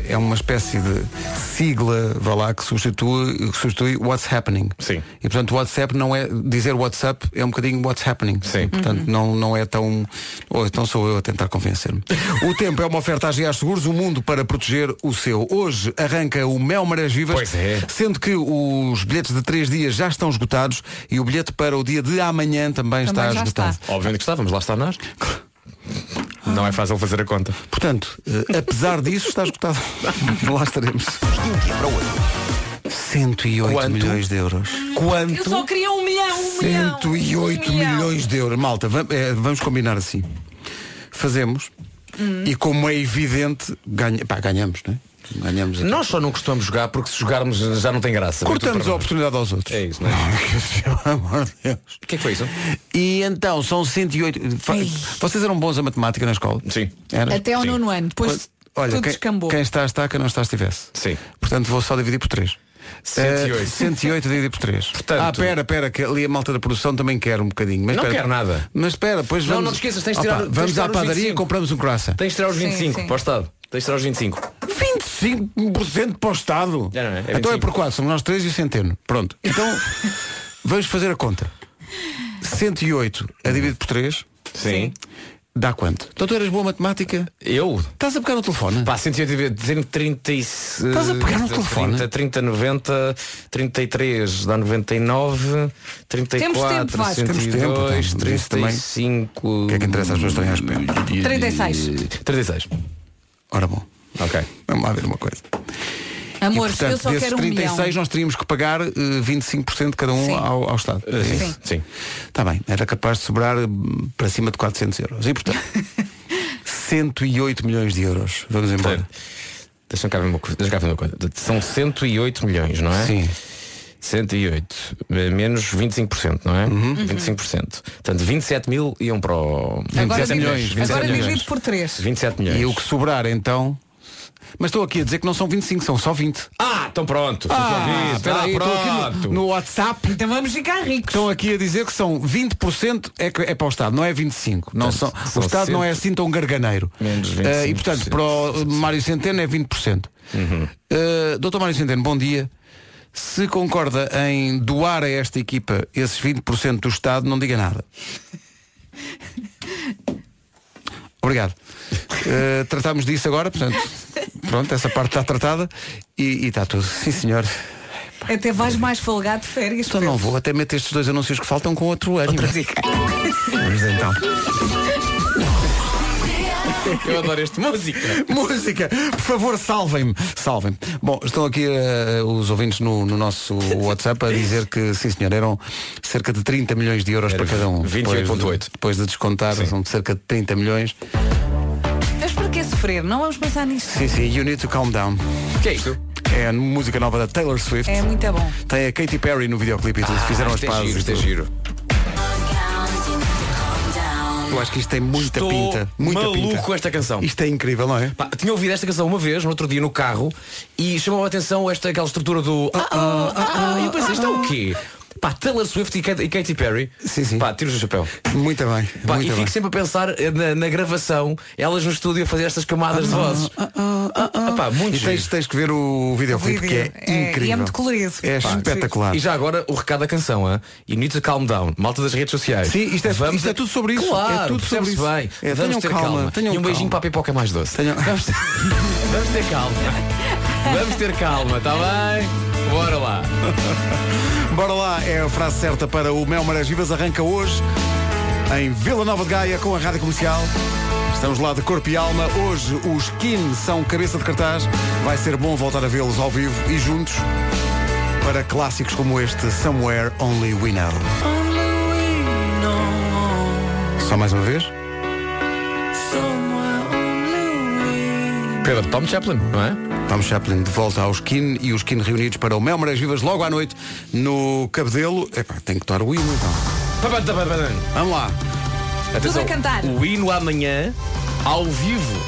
é, é uma espécie de sigla, vá lá, que substitui, que substitui what's happening. Sim. E portanto o WhatsApp não é dizer WhatsApp, é um bocadinho what's happening. Sim. Portanto, não, não é tão. Ou então sou eu a tentar convencer-me. o tempo é uma oferta à GA Seguros, o mundo para proteger o seu. Hoje arranca o Mel Marés Vivas, Pois é. sendo que os bilhetes de três dias já estão esgotados e o bilhete para o dia de amanhã também, está já esgotado. está. Obviamente que está, vamos lá estar nós. (laughs) Não é fácil fazer a conta. Portanto, eh, apesar disso, está esgotado. (laughs) Lá estaremos. 108 Quanto? milhões de euros. Quanto? Eu só queria um milhão, um milhão. 108 um milhão. milhões de euros. Malta, va- eh, vamos combinar assim. Fazemos Hum. e como é evidente, ganha, pá, ganhamos, não é? Ganhamos aqui. Nós só não costumamos jogar porque se jogarmos já não tem graça. Cortamos a oportunidade aos outros. É isso, não é? (laughs) Pelo amor de Deus. O que é que foi isso? E então, são 108. Fa- Ei. Vocês eram bons a matemática na escola? Sim. Era? Até ao Sim. nono ano. Depois Olha, tudo quem, descambou. quem está, está, quem não está, estivesse. Sim. Portanto, vou só dividir por 3. 108. 108 dividido por 3. Portanto- ah, pera, pera, que ali a malta da produção também quer um bocadinho. Mas Não espera. quero nada. Mas espera, depois Não, vamos. não te esqueças, tens de Opa, tirar- de Vamos tirar à padaria e 25. compramos um croissant. Tens de tirar os Sim, 25 sim. para o Estado. Tens de tirar os 25. 25% para o Estado. Já não é, é então é 25. por 4, somos nós 3 e o centeno. Pronto. Então, (laughs) vamos fazer a conta. 108 a dividir por 3 Sim. dá quanto? Então tu eras boa matemática? Eu? Estás a pegar no telefone? Pá, 180, 30 e... Estás a pegar no telefone? 30, 30, 90, 33, dá 99, 34, Temos tempo, Vasco. 102, Temos tempo, então. Isso também. 35... O que é que interessa? As pessoas estão aí à espera. 36. 36. Ora bom. Ok. Vamos lá ver uma coisa. Amores, e, portanto, eu só desses quero um 36 milhão. nós teríamos que pagar eh, 25% cada um Sim. ao, ao Estado. É isso? Sim. Sim. Está bem, era capaz de sobrar hum, para cima de 400 euros. E portanto, (laughs) 108 milhões de euros. Vamos embora. Deixa-me cá ver uma coisa. Deixa cá ver uma coisa. São 108 milhões, não é? Sim. 108 eh, menos 25%, não é? Uhum. 25%. Portanto, 27 mil iam para o. Agora 27 milhões, divide, 27 agora milhões. divide por 3. 27 milhões. E o que sobrar então. Mas estou aqui a dizer que não são 25, são só 20. Ah, então pronto. são só Ah, 20. espera Ah, aqui pronto. no, no WhatsApp. Então vamos ficar ricos. Estão aqui a dizer que são 20% é, que- é para o Estado, não é 25. Não são, Portanto, o são Estado não é assim tão garganeiro. Menos Eh, e 25%. portanto, para o Mário Centeno é 20%. Uhum. Eh, Doutor Mário Centeno, bom dia. Se concorda em doar a esta equipa esses 20% do Estado, não diga nada. Obrigado. Eh, tratamos disso agora, portanto, pronto, essa parte está tratada e, e está tudo. Sim, senhor. Até vais mais folgado de férias. Então não vou, até meter estes dois anúncios que faltam com outro ânimo. Vamos então. (laughs) Eu adoro este música. Música, por favor, salvem-me. Salvem-me. Bom, estão aqui eh, os ouvintes no, no nosso WhatsApp a dizer que, sim senhor, eram cerca de 30 milhões de euros Era para cada um. 28,8. Depois de- Depois de descontar, são de cerca de 30 milhões. Mas para que sofrer? Não vamos pensar nisto. Sim, sim, you need to calm down. Que é isto? É a música nova da Taylor Swift. É muito bom. Tem a Katy Perry no videoclipe e tudo. Fizeram as é pazes. giro, é tudo. giro. Eu acho que isto tem muita Estou pinta. Muita maluco pinta. com esta canção. Isto é incrível, não é? Pá, tinha ouvido esta canção uma vez, no outro dia, no carro, e chamou a atenção esta aquela estrutura do. Ah, ah, ah, ah, e eu pensei, isto é o quê? Pá, Taylor Swift e Katy, e Katy Perry. Sim, sim. Pá, tiros do chapéu. Muito bem. Pá, muito e bem. fico sempre a pensar eh, na, na gravação, elas no estúdio a fazer estas camadas de vozes. Ah, pá, muito E tens, tens que ver o videoclipe vídeo. que é, É- e é incrível. muito colorido. É Pá, espetacular. E já agora o recado da canção, hein? You need to calm down. Malta das redes sociais. Sim, isto é- Vamos isto é tudo sobre isso. Claro, É tudo sobre isso. bem. É, Vamos tenham ter calma, calma. tenham e um beijinho calma. para a pipoca mais doce. Tenham- Vamos, ter... (laughs) Vamos ter calma. Vamos ter calma, está bem? Bora lá. (laughs) Bora lá, é a frase certa para o Mel Marés Vivas. Arranca hoje em Vila Nova de Gaia com a Rádio Comercial. Estamos lá de corpo e alma. Hoje os Skin são cabeça de cartaz. Vai ser bom voltar a vê-los ao vivo e juntos para clássicos como este Somewhere Only We Know. Só mais uma vez? Pedro, Tom Chaplin, não é? Tom Chaplin de volta ao Skin e os Skin reunidos para o Mel Marés Vivas logo à noite no Cabedelo. Epá, tem que tocar o hino então. Vamos lá. Atenção, a cantar. o hino amanhã, ao vivo,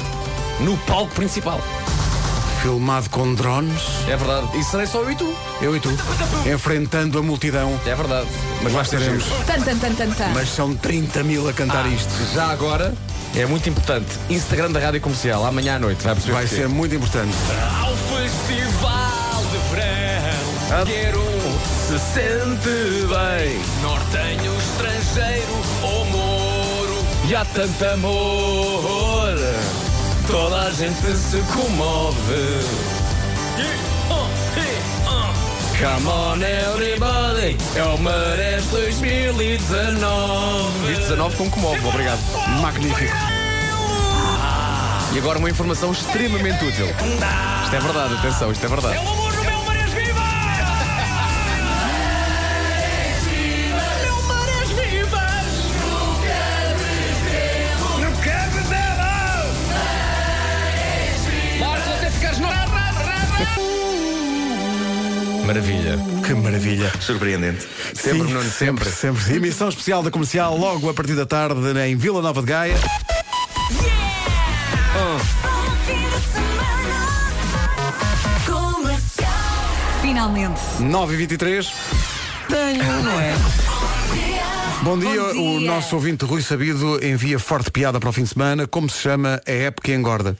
no palco principal. Filmado com drones. É verdade. E serei só eu e tu. Eu e tu. Enfrentando a multidão. É verdade. Mas Lá estaremos. giro. Tan, tan, tan, tan, tan. Mas são 30 mil a cantar Ah, isto. Já agora, é muito importante. Instagram da Rádio Comercial, amanhã à noite, vai perceber Vai ser muito importante. Ao festival de verão Quero se sente bem Nortenho, estrangeiro ou moro E há tanto amor Toda a gente se comove. Come on everybody. É o Marés 2019 2019 com comove, obrigado. Magnífico. E agora uma informação extremamente útil. Isto é verdade, atenção, isto é verdade Maravilha. Que maravilha. Surpreendente. Sempre, Nuno, sempre. sempre. Emissão especial da comercial logo a partir da tarde em Vila Nova de Gaia. Finalmente. 9h23. Tenho, não é? Bom dia, Bom dia. o nosso ouvinte Rui Sabido envia forte piada para o fim de semana. Como se chama a época engorda?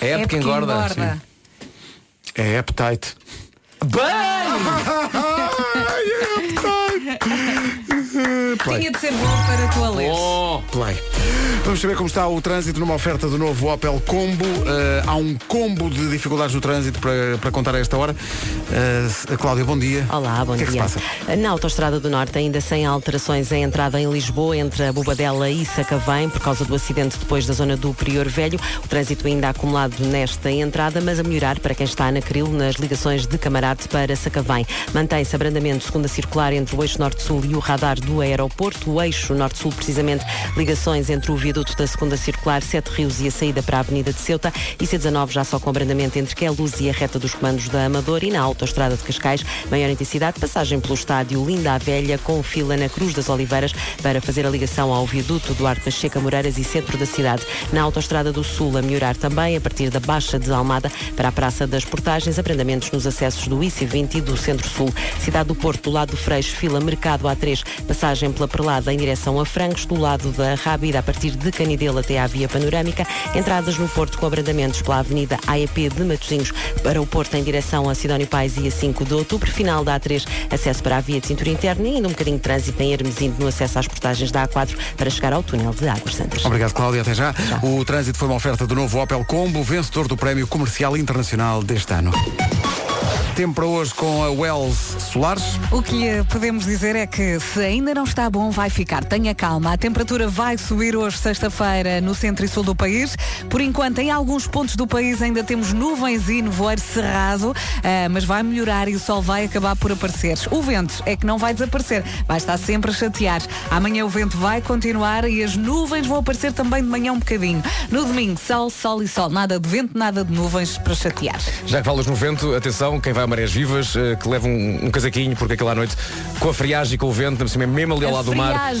É época engorda. engorda. É appetite. (laughs) Tinha de ser bom para tu a ler. Oh, Play. Vamos saber como está o trânsito numa oferta do novo Opel Combo. Eh, há um combo de dificuldades no trânsito para, para contar a esta hora. Eh, Cláudia, bom dia. Olá, bom o que dia. É que se passa? Na Autostrada do Norte, ainda sem alterações em entrada em Lisboa, entre a Bobadela e Sacavém, por causa do acidente depois da zona do Prior Velho. O trânsito ainda acumulado nesta entrada, mas a melhorar para quem está na Cril, nas ligações de Camarate para Sacavém. Mantém-se abrandamento segunda circular entre o eixo Norte-Sul e o radar do aeroporto. O eixo Norte-Sul, precisamente, ligações entre o viaduto da segunda circular, Sete Rios e a saída para a Avenida de Ceuta. E C19 já só com abrandamento entre Queluz e a reta dos comandos da Amador e na Autostrada de Cascais, maior intensidade, passagem pelo estádio Linda a Velha, com fila na Cruz das Oliveiras para fazer a ligação ao viaduto Duarte Pacheco Moreiras e centro da cidade. Na Autostrada do Sul, a melhorar também, a partir da Baixa de Almada para a Praça das Portagens, abrandamentos nos acessos do IC20 e do Centro-Sul. Cidade do Porto, do lado do Freixo, fila Mercado A3, passagem pela Perlada em direção a Francos, do lado da Rábida, a partir de Canidelo até à Via Panorâmica, entradas no Porto com abrandamentos pela Avenida AEP de Matosinhos para o Porto em direção a Sidónio Pais e a 5 de outubro, final da A3, acesso para a Via de Cintura Interna e ainda um bocadinho de trânsito em Hermesinde no acesso às portagens da A4 para chegar ao túnel de Águas Santas. Obrigado, Cláudia. Até já. O trânsito foi uma oferta do novo Opel Combo, vencedor do Prémio Comercial Internacional deste ano. Tempo para hoje com a Wells Solares. O que eh, podemos dizer é que se ainda não está bom, vai ficar. Tenha calma. A temperatura vai subir hoje, sexta-feira, no centro e sul do país. Por enquanto, em alguns pontos do país ainda temos nuvens e nevoeiro cerrado, eh, mas vai melhorar e o sol vai acabar por aparecer. O vento é que não vai desaparecer, vai estar sempre a chatear. Amanhã o vento vai continuar e as nuvens vão aparecer também de manhã um bocadinho. No domingo, sol, sol e sol. Nada de vento, nada de nuvens para chatear. Já que falas no vento, atenção, quem vai a Marés Vivas, eh, que leva um, um casaquinho, porque aquela noite, com a friagem e com o vento, mesmo, mesmo ali ao A lado do mar,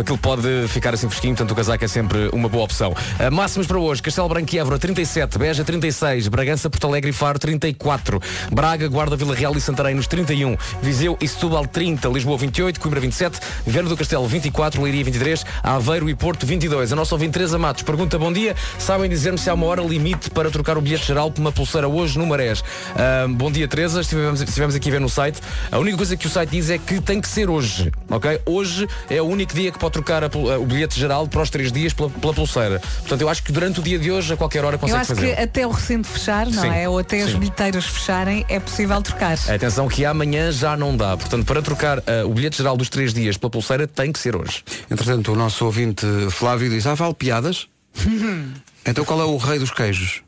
aquilo pode ficar assim fresquinho, portanto o casaco é sempre uma boa opção. Uh, máximas para hoje, Castelo Branco e Évora 37, Beja 36, Bragança, Porto Alegre e Faro 34, Braga, Guarda, Vila Real e Santarém nos 31, Viseu e Setúbal 30, Lisboa 28, Coimbra 27, Viana do Castelo 24, Leiria 23, Aveiro e Porto 22. A nossa ouvinte Teresa Matos pergunta bom dia, sabem dizer-me se há uma hora limite para trocar o bilhete geral por uma pulseira hoje no Marés? Ah, bom dia Teresa, estivemos, estivemos aqui a ver no site. A única coisa que o site diz é que tem que ser hoje, ok? Hoje é o único dia que pode trocar a pul- o bilhete geral para os três dias pela, pela pulseira. Portanto, eu acho que durante o dia de hoje, a qualquer hora, Eu consegue acho fazer. que até o recinto fechar, não Sim, é? Ou até as sim. bilheteiras fecharem, é possível trocar. Atenção que amanhã já não dá. Portanto, para trocar ah, o bilhete geral dos três dias pela pulseira, tem que ser hoje. Entretanto, o nosso ouvinte Flávio diz, ah, vale piadas? (laughs) então qual é o rei dos queijos?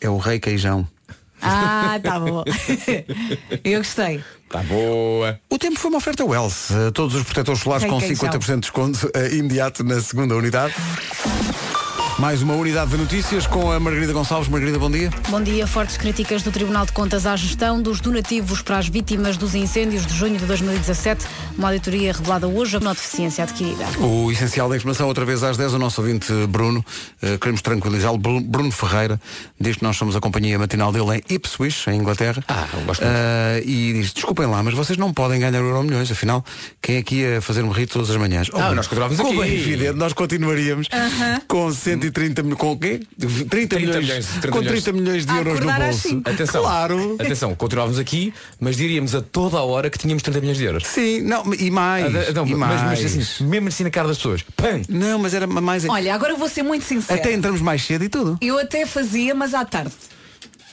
É o rei queijão. Ah, tá bom. (laughs) Eu gostei. Tá boa. O tempo foi uma oferta Wells. Uh, Todos os protetores solares com queijão. 50% de desconto uh, imediato na segunda unidade. Mais uma unidade de notícias com a Margarida Gonçalves. Margarida, bom dia. Bom dia. Fortes críticas do Tribunal de Contas à gestão dos donativos para as vítimas dos incêndios de junho de 2017. Uma auditoria revelada hoje na deficiência adquirida. O essencial da informação, outra vez às 10, o nosso ouvinte Bruno, uh, queremos tranquilizá-lo. Bru- Bruno Ferreira diz que nós somos a companhia matinal dele em Ipswich, em Inglaterra. Ah, eu gosto Uh, e diz, desculpem lá, mas vocês não podem ganhar Euro milhões, afinal, quem é que ia fazer-me rir todas as manhãs? Ah, nós continuávamos como aqui. é evidente, nós continuaríamos com 130 milhões, com o quê? 30, milhões, milhões, 30 com milhões. 30 milhões de euros no bolso. Atenção. Claro. Atenção, continuávamos aqui, mas diríamos a toda a hora que tínhamos 30 milhões de euros. Sim, não, e mais. Ah, não, e mas, mais. mas assim, mesmo assim na cara das pessoas. Pam! Não, mas era mais. Olha, agora eu vou ser muito sincera. Até entramos mais cedo e tudo. Eu até fazia, mas à tarde.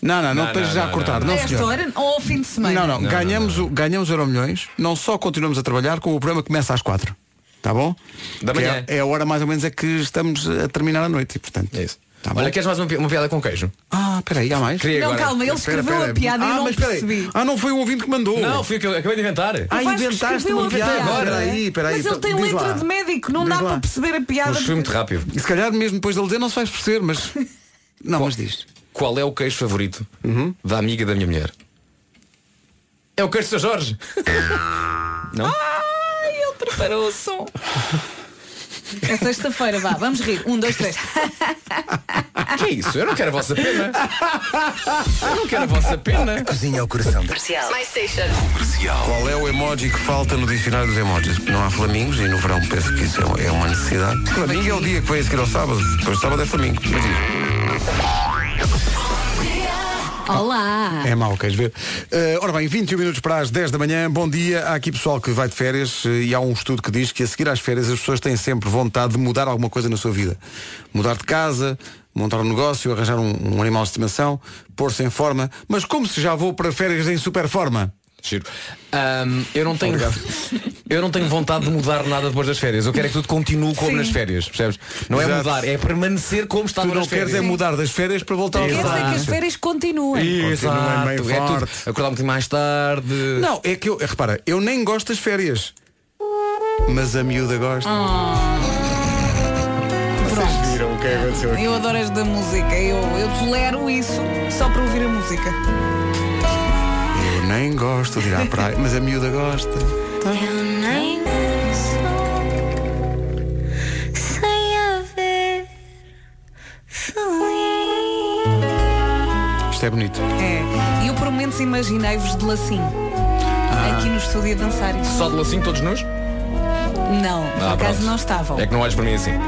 Não, não, não, Não, estejas não, já a não, cortar. não, Não, esta senhor. hora ou ao fim de semana. Não, não, Não, ganhamos, O, ganhamos Euro milhões, não só continuamos a trabalhar, como o programa começa às quatro. Tá bom? Da Que manhã. É, é a hora mais ou menos é que estamos a terminar a noite, e, portanto. É isso. Tá bom? Olha, queres mais uma, pi- uma piada com queijo? Ah, peraí, há mais? Queria Não, agora. calma, ele escreveu espera. a piada e ah, eu não mas percebi. Ah, não foi um ouvinte que mandou. Não, fui o que eu acabei de inventar. Ah, O Vasco inventaste uma piada. piada. Peraí, peraí. Mas ele tem diz letra lá. de médico, não Diz dá lá. para perceber a piada. Mas fui muito rápido. E se calhar mesmo depois dele dizer não se vai perceber, mas. (laughs) Não, mas diz. Qual é o queijo favorito Uhum. da amiga da minha mulher? É o queijo de Sr. Jorge. (laughs) Não? Ele preparou o som. É sexta-feira, vá, vamos rir. Um, dois, três. Que é isso? Eu não quero a vossa pena. Eu não quero a vossa pena. Cozinha ao coração. Qual é o emoji que falta no dicionário dos emojis? Não há flamingos e no verão penso que isso é é uma necessidade. Flamingo é o dia que vem a seguir ao sábado. Depois do sábado é flamingo. Mas diz. Olá. É mau, queres ver? Eh, ora bem, 21 minutos para as 10 da manhã. Bom dia. Há aqui pessoal que vai de férias eh, e há um estudo que diz que a seguir às férias as pessoas têm sempre vontade de mudar alguma coisa na sua vida. Mudar de casa, montar um negócio, arranjar um, um animal de estimação, pôr-se em forma. Mas como se já vou para férias em super forma? Giro. Ahm, eu não tenho (laughs) eu não tenho vontade de mudar nada depois das férias. Eu quero é que tudo continue como Sim. nas férias, percebes? Não é Exato. mudar, é permanecer como está Tu nas não queres férias. é mudar das férias para voltar ao Quer dizer que as férias continuem. Exato. Bem É tudo forte. acordar um bocadinho mais tarde. Não, é que eu, é, repara, eu nem gosto das férias. Mas a miúda gosta. Vocês viram o que é que aconteceu aqui? Eu adoro esta música. Eu, eu tolero isso só para ouvir a música. Nem gosto de ir à praia, mas a miúda gosta. Eu nem sou sem haver feliz. Isto é bonito. É. E eu por momentos imaginei-vos de lacinho. Ah. Aqui no estúdio a dançar. Só de lacinho todos nus? Não, por Ah, acaso pronto. não estavam. É que não olhes para mim assim. (laughs)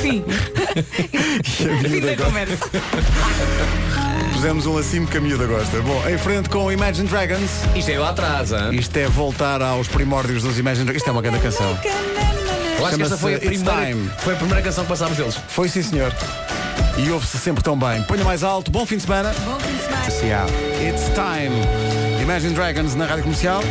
Fim. Fim da conversa. (laughs) Pusemos um lacinho que a miúda gosta. Bom, em frente com Imagine Dragons. Isto é lá atrás, hein? Isto é voltar aos primórdios dos Imagine Dragons. Isto é uma grande canção. Eu acho que esta foi a, primeira, Time. foi a primeira canção que passámos deles. Foi sim, senhor. E ouve-se sempre tão bem. Ponha mais alto. Bom fim de semana. Bom fim de semana. It's time. Imagine Dragons na rádio comercial.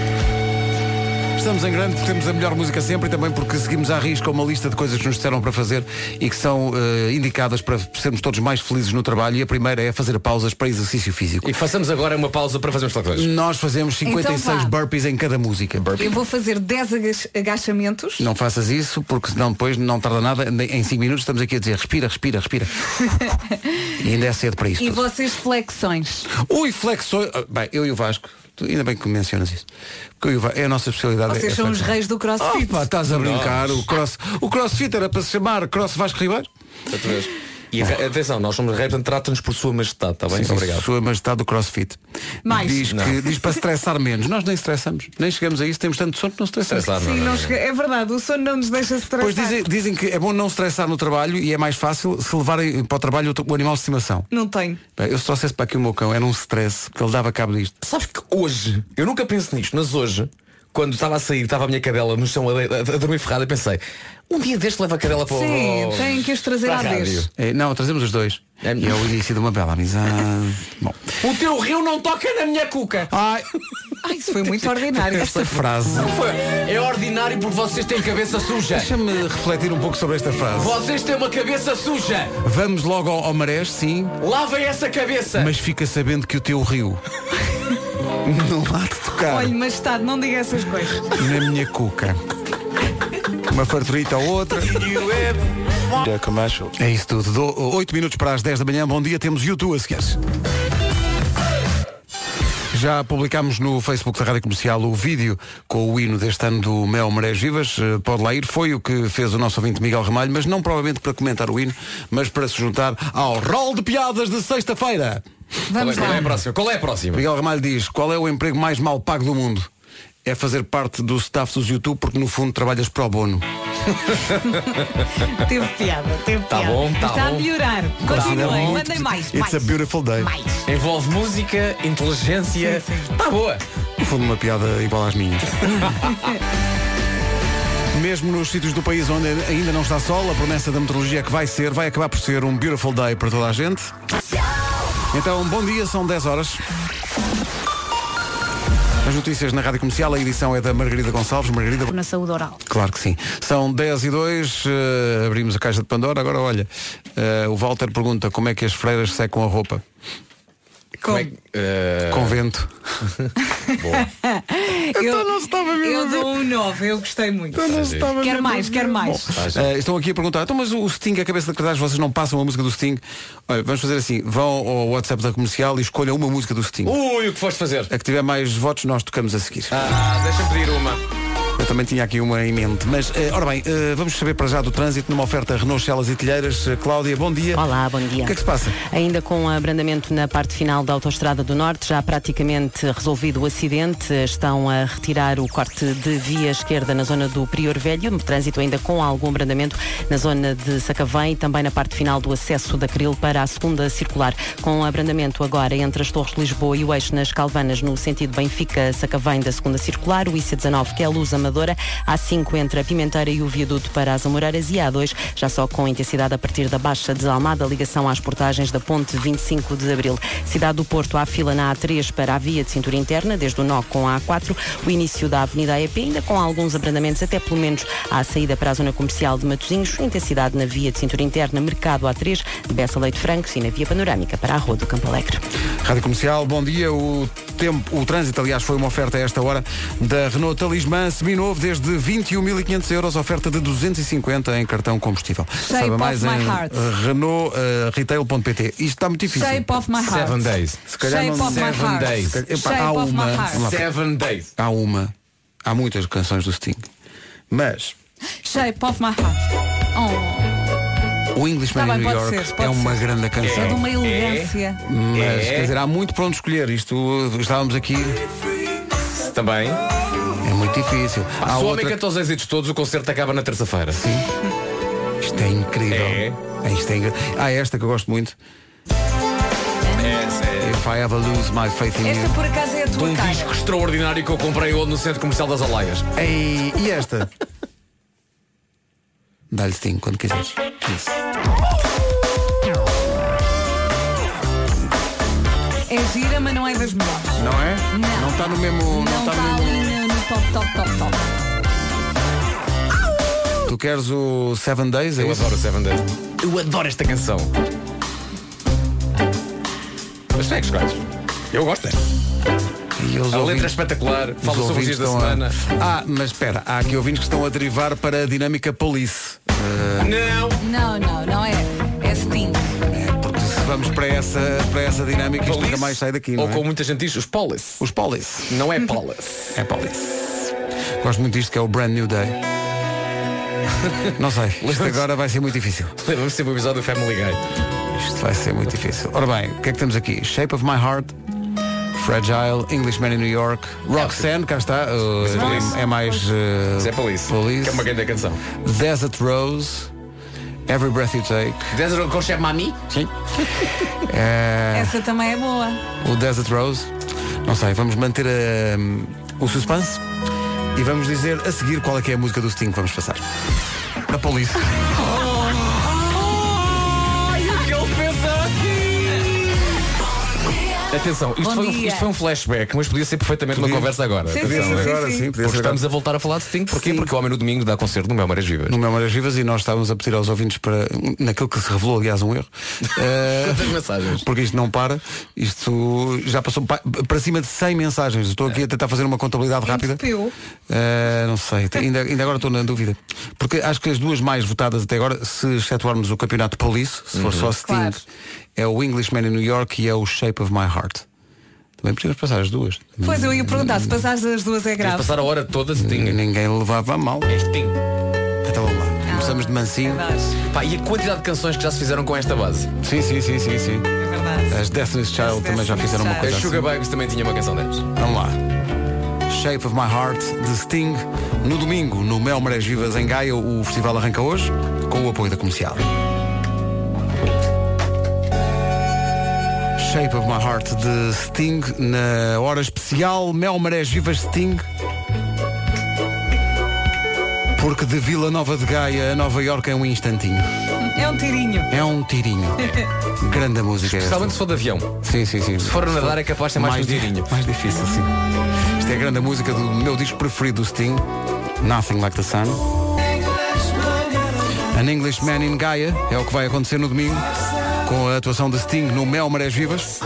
Estamos em grande porque temos a melhor música sempre e também porque seguimos à risca uma lista de coisas que nos disseram para fazer e que são eh, indicadas para sermos todos mais felizes no trabalho. E a primeira é fazer pausas para exercício físico. E façamos agora uma pausa para fazermos tal coisa. Nós fazemos 56 Então burpees em cada música. Eu vou fazer 10 agach- agachamentos. Não faças isso, porque senão depois não tarda nada. Em 5 minutos estamos aqui a dizer respira, respira, respira. (laughs) e ainda é cedo para isso. E tudo. vocês flexões. Ui, flexões. Ah, Bem, eu e o Vasco, ainda bem que mencionas isso. Porque é a nossa especialidade. Vocês é são os reis do crossfit. Oh, pá, estás a brincar. O, cross, o crossfit era para se chamar Cross Vasco Ribeiro. Outra vez. E atenção, nós somos portanto trata-nos por sua majestade, está bem? Sim, Obrigado. Sua Majestade do CrossFit. Mais. Diz, Não. que, diz para estressar menos. Nós nem estressamos. Nem chegamos a isso. Temos tanto sono que não estressamos. Estressar, Sim, não chega- é verdade, o sono não nos deixa se Pois estressar. dizem, dizem que é bom não estressar no trabalho e é mais fácil se levarem para o trabalho o, animal de estimação. Não. Bem, eu se trouxesse para aqui o meu cão, era um stress, porque ele dava cabo disto. Sabes que hoje, eu nunca penso nisto, mas hoje, quando estava a sair, estava a minha cadela no chão a, a, a dormir ferrada, pensei, um dia deste leva a cadela para o. Sim, tem que os trazer à vez. É, não, trazemos os dois. E é o início de uma bela amizade. (laughs) Bom. O teu rio não toca na minha cuca. Ai, Ai, isso foi muito ordinário. esta frase. Foi. É ordinário porque vocês têm cabeça suja. Deixa-me refletir um pouco sobre esta frase. Vocês têm uma cabeça suja. Vamos logo ao, ao Marés, sim, Lavem essa cabeça. mas fica sabendo que o teu rio (laughs) não há de tocar Olha, majestade, não diga essas coisas. na minha cuca. Uma farturita ou outra. É isso tudo. Dou 8 minutos para as 10 da manhã. Bom dia, temos YouTube a seguir. Já publicámos no Facebook da Rádio Comercial o vídeo com o hino deste ano do Mel Marés Vivas. Eh, Pode lá ir. Foi o que fez o nosso ouvinte Miguel Ramalho, mas não provavelmente para comentar o hino, mas para se juntar ao rol de piadas de sexta-feira. Qual é, Vamos qual é a lá. próxima? Qual é a próxima? Miguel Ramalho diz, qual é o emprego mais mal pago do mundo? É fazer parte do staff dos YouTube porque no fundo trabalhas pro bono. (laughs) Teve piada, teve Tá piada. bom, tá Está a bom. melhorar. Continuem, mandem mais. It's mais. a beautiful day. Mais. Envolve música, inteligência. Sim, sim. Tá boa. No fundo uma piada igual às minhas. (laughs) Mesmo nos sítios do país onde ainda não está sol, a promessa da meteorologia é que vai ser, vai acabar por ser um beautiful day para toda a gente. Então, bom dia, são 10 horas. As notícias na Rádio Comercial, a edição é da Margarida Gonçalves. Margarida, Na saúde oral. Claro que sim. São 10 e 2, eh, abrimos a caixa de Pandora. Agora, olha, eh, o Walter pergunta como é que as freiras secam a roupa. Como é que, eh, Com vento. (laughs) Eu, eu dou um 9, eu gostei muito. Quero mais, quero mais. Eh, estão aqui a perguntar, então mas o Sting, a cabeça de cartaz, vocês não passam a música do Sting? Olha, vamos fazer assim, vão ao WhatsApp da comercial e escolham uma música do Sting. Ui, o que foste fazer? A que tiver mais votos, nós tocamos a seguir. Ah, deixa-me pedir uma. Também tinha aqui uma em mente. Mas, eh, ora bem, eh, vamos saber para já do trânsito numa oferta Renault Celas e Telheiras. Eh, Cláudia, bom dia. Olá, bom dia. O que é que se passa? Ainda com abrandamento na parte final da Autostrada do Norte, já praticamente resolvido o acidente, estão a retirar o corte de via esquerda na zona do Prior Velho, trânsito ainda com algum abrandamento na zona de Sacavém, também na parte final do acesso da Cril para a segunda circular, com abrandamento agora entre as Torres de Lisboa e o eixo nas Calvanas no sentido Benfica-Sacavém da segunda circular, o IC19 que é a Luz Amadora, A5 entre a Pimenteira e o viaduto para as Amoreiras e a A2 já só com intensidade a partir da Baixa de Almada, ligação às portagens da Ponte 25 de Abril. Cidade do Porto, há fila na A3 para a via de cintura interna, desde o nó com a A4, o início da Avenida AEP, ainda com alguns abrandamentos, até pelo menos à saída para a zona comercial de Matosinhos, intensidade na via de cintura interna, Mercado A3, de Bessa Leite Francos e na via panorâmica para a Rua do Campo Alegre. Rádio Comercial, bom dia. O tempo, o trânsito, aliás, foi uma oferta a esta hora da Renault Talismã seminovo desde 21.500 euros, oferta de 250 em cartão combustível. Shape Saiba of mais my em heart. Renault eh, retail.pt. Isto está muito difícil. Shape of my heart. Seven days. Se calhar Shape não- of my Seven heart. days. Epá, há of uma, my. Seven days. há uma, há muitas canções do Sting, mas Shape of my heart. O Englishman Tá in New York ser, é uma ser. grande Oh, é canção. de uma elegância. Mas, É. quer dizer, há muito para onde escolher. Isto, estávamos aqui, Também. é muito difícil. Há Há o homem outra... canta os êxitos todos, o concerto acaba na terça-feira. Sim. Isto é incrível. É. Isto é incrível. Há esta que eu gosto muito. É, If I ever lose my faith in Esta you. por acaso é a De tua um cara. disco extraordinário que eu comprei ontem no centro comercial das Alaias. Ei, e esta? (laughs) Dá-lhe Sting quando quiseres. Isso. É gira, mas não é das melhores. Não é? Não. Não está no mesmo. Não, está no mesmo. ali no, no top, top, top, top. queres o Seven Days? É Eu isso? adoro o Seven Days. Eu adoro esta canção. Mas tu é que escolhes. Eu gosto desta. E A ouvintes- letra é espetacular, fala os sobre os dias ouvintes da estão a- semana. Ah, mas espera, há aqui ouvintes que estão a derivar para a dinâmica police. Uh, Não! Não, não, não é. É Sting. porque se vamos para essa, para essa dinâmica, isto nunca mais sai daqui, Ou não é? como muita gente diz, os Police. Os police. Não é Police. (laughs) É police. Gosto muito disto que é o Brand New Day. Não sei, (laughs) isto agora vai ser muito difícil. Lembra-me sempre o episódio do Family Guy. Isto vai ser muito difícil. Ora bem, o que é que temos aqui? Shape of My Heart, Fragile, Englishman in New York, Roxanne, cá está, uh, Police. é mais uh, é Police. Police. Que é uma grande canção. Desert Rose, Every Breath You Take. Desert com Chef Mami? Sim. É, (laughs) Essa também é boa. o Desert Rose. Não sei, vamos manter uh, o suspense e vamos dizer a seguir qual é que é a música do Sting que vamos passar. A Police. (laughs) Atenção, isto foi, um, isto foi um flashback, mas podia ser perfeitamente uma Podia. conversa agora. Sim, ser sim, agora, sim. sim, Porque ser estamos agora. a voltar a falar de Sting. Porquê? Sim. Porque o homem no domingo dá concerto no Mel Marés Vivas. no Memórias Vivas e nós estávamos a pedir aos ouvintes para, naquilo que se revelou, aliás, um erro. (laughs) Eh, Quantas mensagens? porque isto não para, isto já passou pa- para cima de 100 mensagens. Estou aqui a tentar fazer uma contabilidade rápida. Eh, não sei, ainda, ainda agora estou na dúvida. Porque acho que as duas mais votadas até agora, se excetuarmos o campeonato Police, se for só Sting, Claro. É o Englishman in New York e é o Shape of My Heart. Também podíamos passar as duas. Pois eu ia perguntar, se passares as duas é grave. passar a hora toda de Sting. Ninguém levava a mal. É Sting. Então vamos lá. Começamos de mansinho. Verdade. Pá, e a quantidade de canções que já se fizeram com esta base? Sim, sim, sim, sim, sim. É verdade. As Destiny's Child As também já Destiny's fizeram uma Child. coisa A Sugar assim. Babies também tinha uma canção deles. Vamos lá. Shape of My Heart de Sting. No domingo, no Mel Marés Vivas em Gaia, o festival arranca hoje com o apoio da comercial. Shape of My Heart de Sting na hora especial Mel Marés Vivas Sting. Porque de Vila Nova de Gaia a Nova York é um instantinho. É um tirinho. É um tirinho. Grande a música. é esta. Especialmente se for de avião. Sim, sim, sim. Se for a nadar é capaz de ser mais, um tirinho. Mais difícil, sim. Isto é a grande música do meu disco preferido do Sting, Nothing Like the Sun. An Englishman in Gaia é o que vai acontecer no domingo, com a atuação de Sting no Mel Marés Vivas.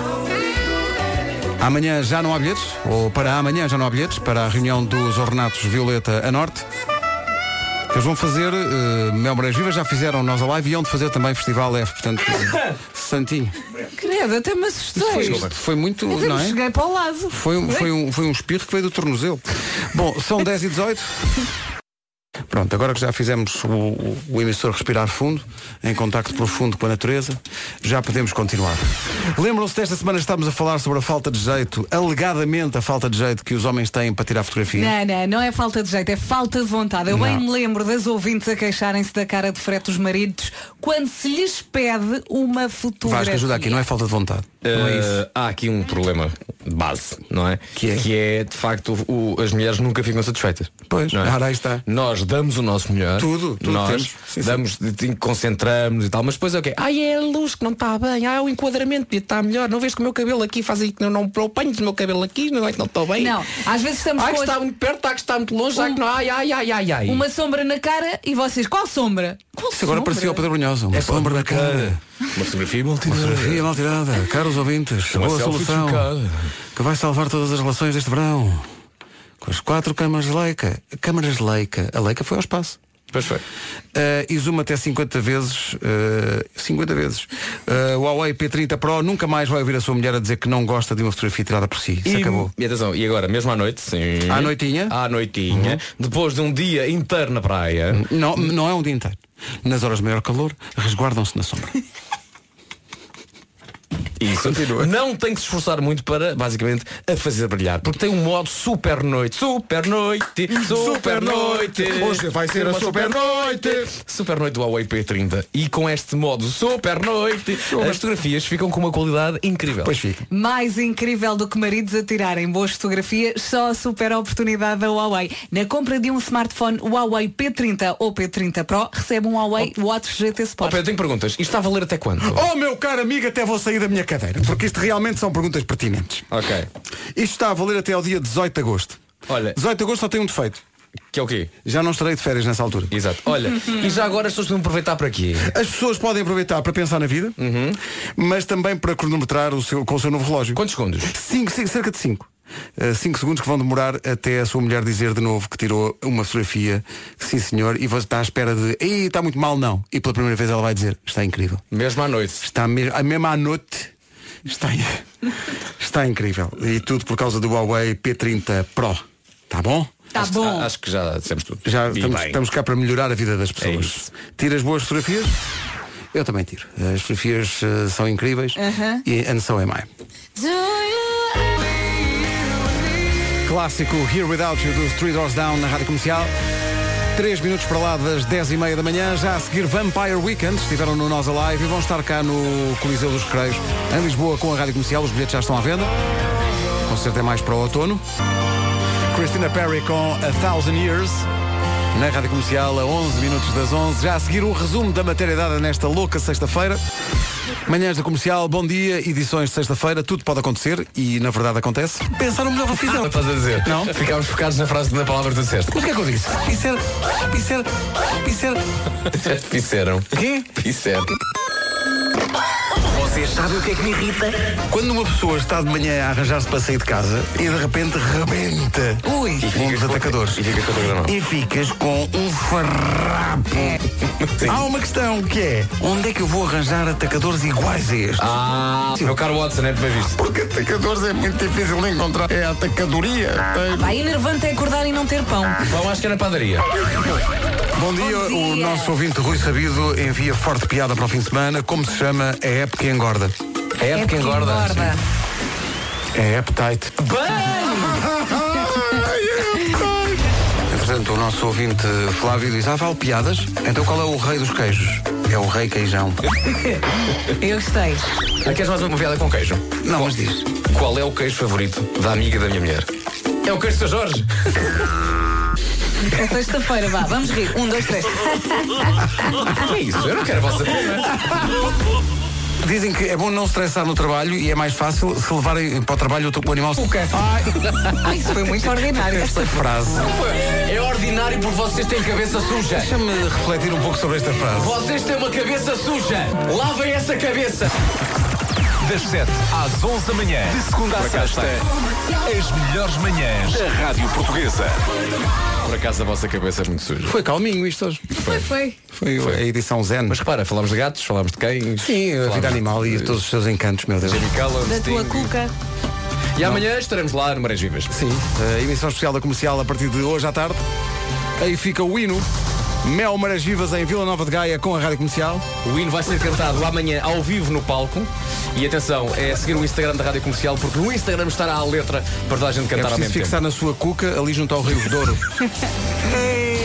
Amanhã já não há bilhetes, ou para amanhã já não há bilhetes, para a reunião dos Ornatos Violeta a Norte. Eles vão fazer uh, Mel Marés Vivas, já fizeram nós a live e iam de fazer também Festival F, portanto, (coughs) Santinho. Credo, até me assustei. Foi, foi muito, Até não é? cheguei para o lado. Foi um, foi, um, foi um espirro que veio do tornozelo. Bom, são 10 e 18. (laughs) Pronto, agora que já fizemos o, o, o emissor respirar fundo, em contacto profundo com a natureza, já podemos continuar. Lembram-se desta semana estamos a falar sobre a falta de jeito, alegadamente a falta de jeito que os homens têm para tirar fotografia? Não, não, não é falta de jeito, é falta de vontade. Eu bem Não. me lembro das ouvintes a queixarem-se da cara de frete dos maridos quando se lhes pede uma fotografia. Vasco, ajuda aqui, não é falta de vontade. É. Uh, há aqui um problema de base, não é? Que é, de facto, o- as mulheres nunca ficam satisfeitas. Pois, não é? ora, aí está. Nós damos o nosso melhor. Tudo, tudo Nós temos. Sim, sim. damos, de- concentramos e tal, mas depois é o quê? Ai, é a luz que não está bem, ah, o enquadramento podia estar melhor, não vês que o meu cabelo aqui faz aí que não, não, ponho o meu cabelo aqui, não é que não estou bem. Não, às vezes estamos Ai, que está muito perto, ai, que está muito longe, ai, que não, ai, ai, ai, ai, ai. uma sombra na cara e vocês, qual sombra? Qual Isso agora sombra? parecia o Pedro Brunhosa. Uma É sombra na cara. Uma fotografia Uma fotografia mal tirada. Caros ouvintes, boa selfie solução que vai salvar todas as relações deste verão. Com as quatro câmaras Leica. Câmaras Leica. A Leica foi ao espaço. Depois foi. Uh, e zoom até 50 vezes. uh, 50 vezes. Uh, o Huawei P30 Pro nunca mais vai ouvir a sua mulher a dizer que não gosta de uma fotografia tirada por si. Isso E, acabou. e atenção, e agora, mesmo à noite, sim. À noitinha? À noitinha. Depois de um dia inteiro na praia. Não, não é um dia inteiro. Nas horas de maior calor, resguardam-se na sombra. (laughs) Isso. Não tem que se esforçar muito para, basicamente, a fazer brilhar. Porque tem um modo super noite. Super noite. Super noite. Hoje vai ser a super noite. Super noite do Huawei P30. E com este modo super noite, as fotografias ficam com uma qualidade incrível. Pois fica. Mais incrível do que maridos a tirarem boas fotografias, só a super oportunidade da Huawei. Na compra de um smartphone Huawei P30 ou P30 Pro, recebe um Huawei Watch GT Oh, Sport. Pedro, tenho perguntas. Isto está a valer até quando? Oh meu caro amigo, até vou da minha cadeira, porque isto realmente são perguntas pertinentes. Ok. Isto está a valer até ao dia 18 de agosto. Olha. 18 de agosto só tem um defeito. Que é o quê? Já não estarei de férias nessa altura. Exato. Olha, e já agora as pessoas vão aproveitar para quê? As pessoas podem aproveitar para pensar na vida, mas também para cronometrar o seu, com o seu novo relógio. Quantos segundos? Cinco, cinco, cerca de 5. 5 segundos que vão demorar até a sua mulher dizer de novo que tirou uma fotografia, sim senhor, e você está à espera de Ei, está muito mal, não. E pela primeira vez ela vai dizer, está incrível. Mesmo à noite. Está mesmo, a mesma à noite. Está, (laughs) está incrível. E tudo por causa do Huawei P30 Pro. Tá bom? Tá Acho- bom. Acho que já dissemos tudo. Já E estamos, estamos cá para melhorar a vida das É pessoas. isso. Tiras boas fotografias? Eu também tiro. As fotografias eh, são incríveis Aham. e and so am I. Clássico Here Without You dos Three Doors Down na Rádio Comercial. Três minutos para lá das 10 e meia da manhã, já a seguir Vampire Weekend, estiveram no Nós Alive e vão estar cá no Coliseu dos Recreios, em Lisboa, com a Rádio Comercial. Os bilhetes já estão à venda. O concerto é mais para o outono. Christina Perry com A Thousand Years. Na Rádio Comercial, a 11 minutos das 11. Já a seguir o resumo da matéria dada nesta louca sexta-feira. Manhãs da Comercial, bom dia, edições de sexta-feira, tudo pode acontecer e na verdade acontece. Pensaram melhor que Não fizeram. estás a dizer? Não? Ficámos focados na frase na palavra que tu disseste. Mas o que é que eu disse? Pisser, pisser, pisser. (laughs) Pisseram. Quê? Pisseram. Vocês sabem o que é que me irrita? Quando uma pessoa está de manhã a arranjar-se para sair de casa e de repente rebenta Ui. um dos atacadores E fica com a mão. e ficas com um farrapo. Há uma questão que é onde é que eu vou arranjar atacadores iguais a este? Ah, meu caro Watson, é bem visto. Porque atacadores é muito difícil de encontrar. É a atacadoria. Pá, enervante é acordar e não ter pão. Bom, acho que é na padaria. (laughs) Bom dia, o dia. nosso ouvinte Rui Sabido envia forte piada para o fim de semana. Como se chama a época que engorda? É época porque engorda. engorda. É appetite. Entretanto, o nosso ouvinte Flávio diz, ah, vale piadas? Então qual é o rei dos queijos? É o rei queijão. (laughs) Eu gostei. Ah, queres mais uma piada com queijo? Não, mas diz. Qual é o queijo favorito da amiga da minha mulher? É o queijo de São Jorge. (laughs) É sexta-feira, vá, vamos rir. Um, dois, três. que (laughs) é isso? Eu não quero a vossa pena. Dizem que é bom não estressar no trabalho e é mais fácil se levarem para o trabalho o, o animal. Cuca. Ai, isso foi muito ordinário. Esta frase. É ordinário porque vocês têm cabeça suja. Deixa-me refletir um pouco sobre esta frase. Vocês têm uma cabeça suja. Lavem essa cabeça. Das 7 às 11 da manhã, de segunda à sexta, as melhores manhãs da Rádio Portuguesa. Por acaso a vossa cabeça é muito suja. Foi calminho isto hoje. Foi, foi. Foi, a edição Zen. Mas repara, falámos de gatos, falámos de cães. Sim, a vida animal e todos os seus encantos, meu Deus. Da tua cuca. E amanhã estaremos lá no Marés Vivas. Sim, a emissão especial da comercial a partir de hoje à tarde. Aí fica o hino. Mel Marés Vivas em Vila Nova de Gaia com a rádio comercial. O hino vai ser cantado amanhã ao vivo no palco. E atenção, é seguir o Instagram da Rádio Comercial, porque no Instagram estará a letra para toda a gente É cantar ao preciso mesmo tempo. fixar na sua cuca ali junto ao Rio Douro. (laughs)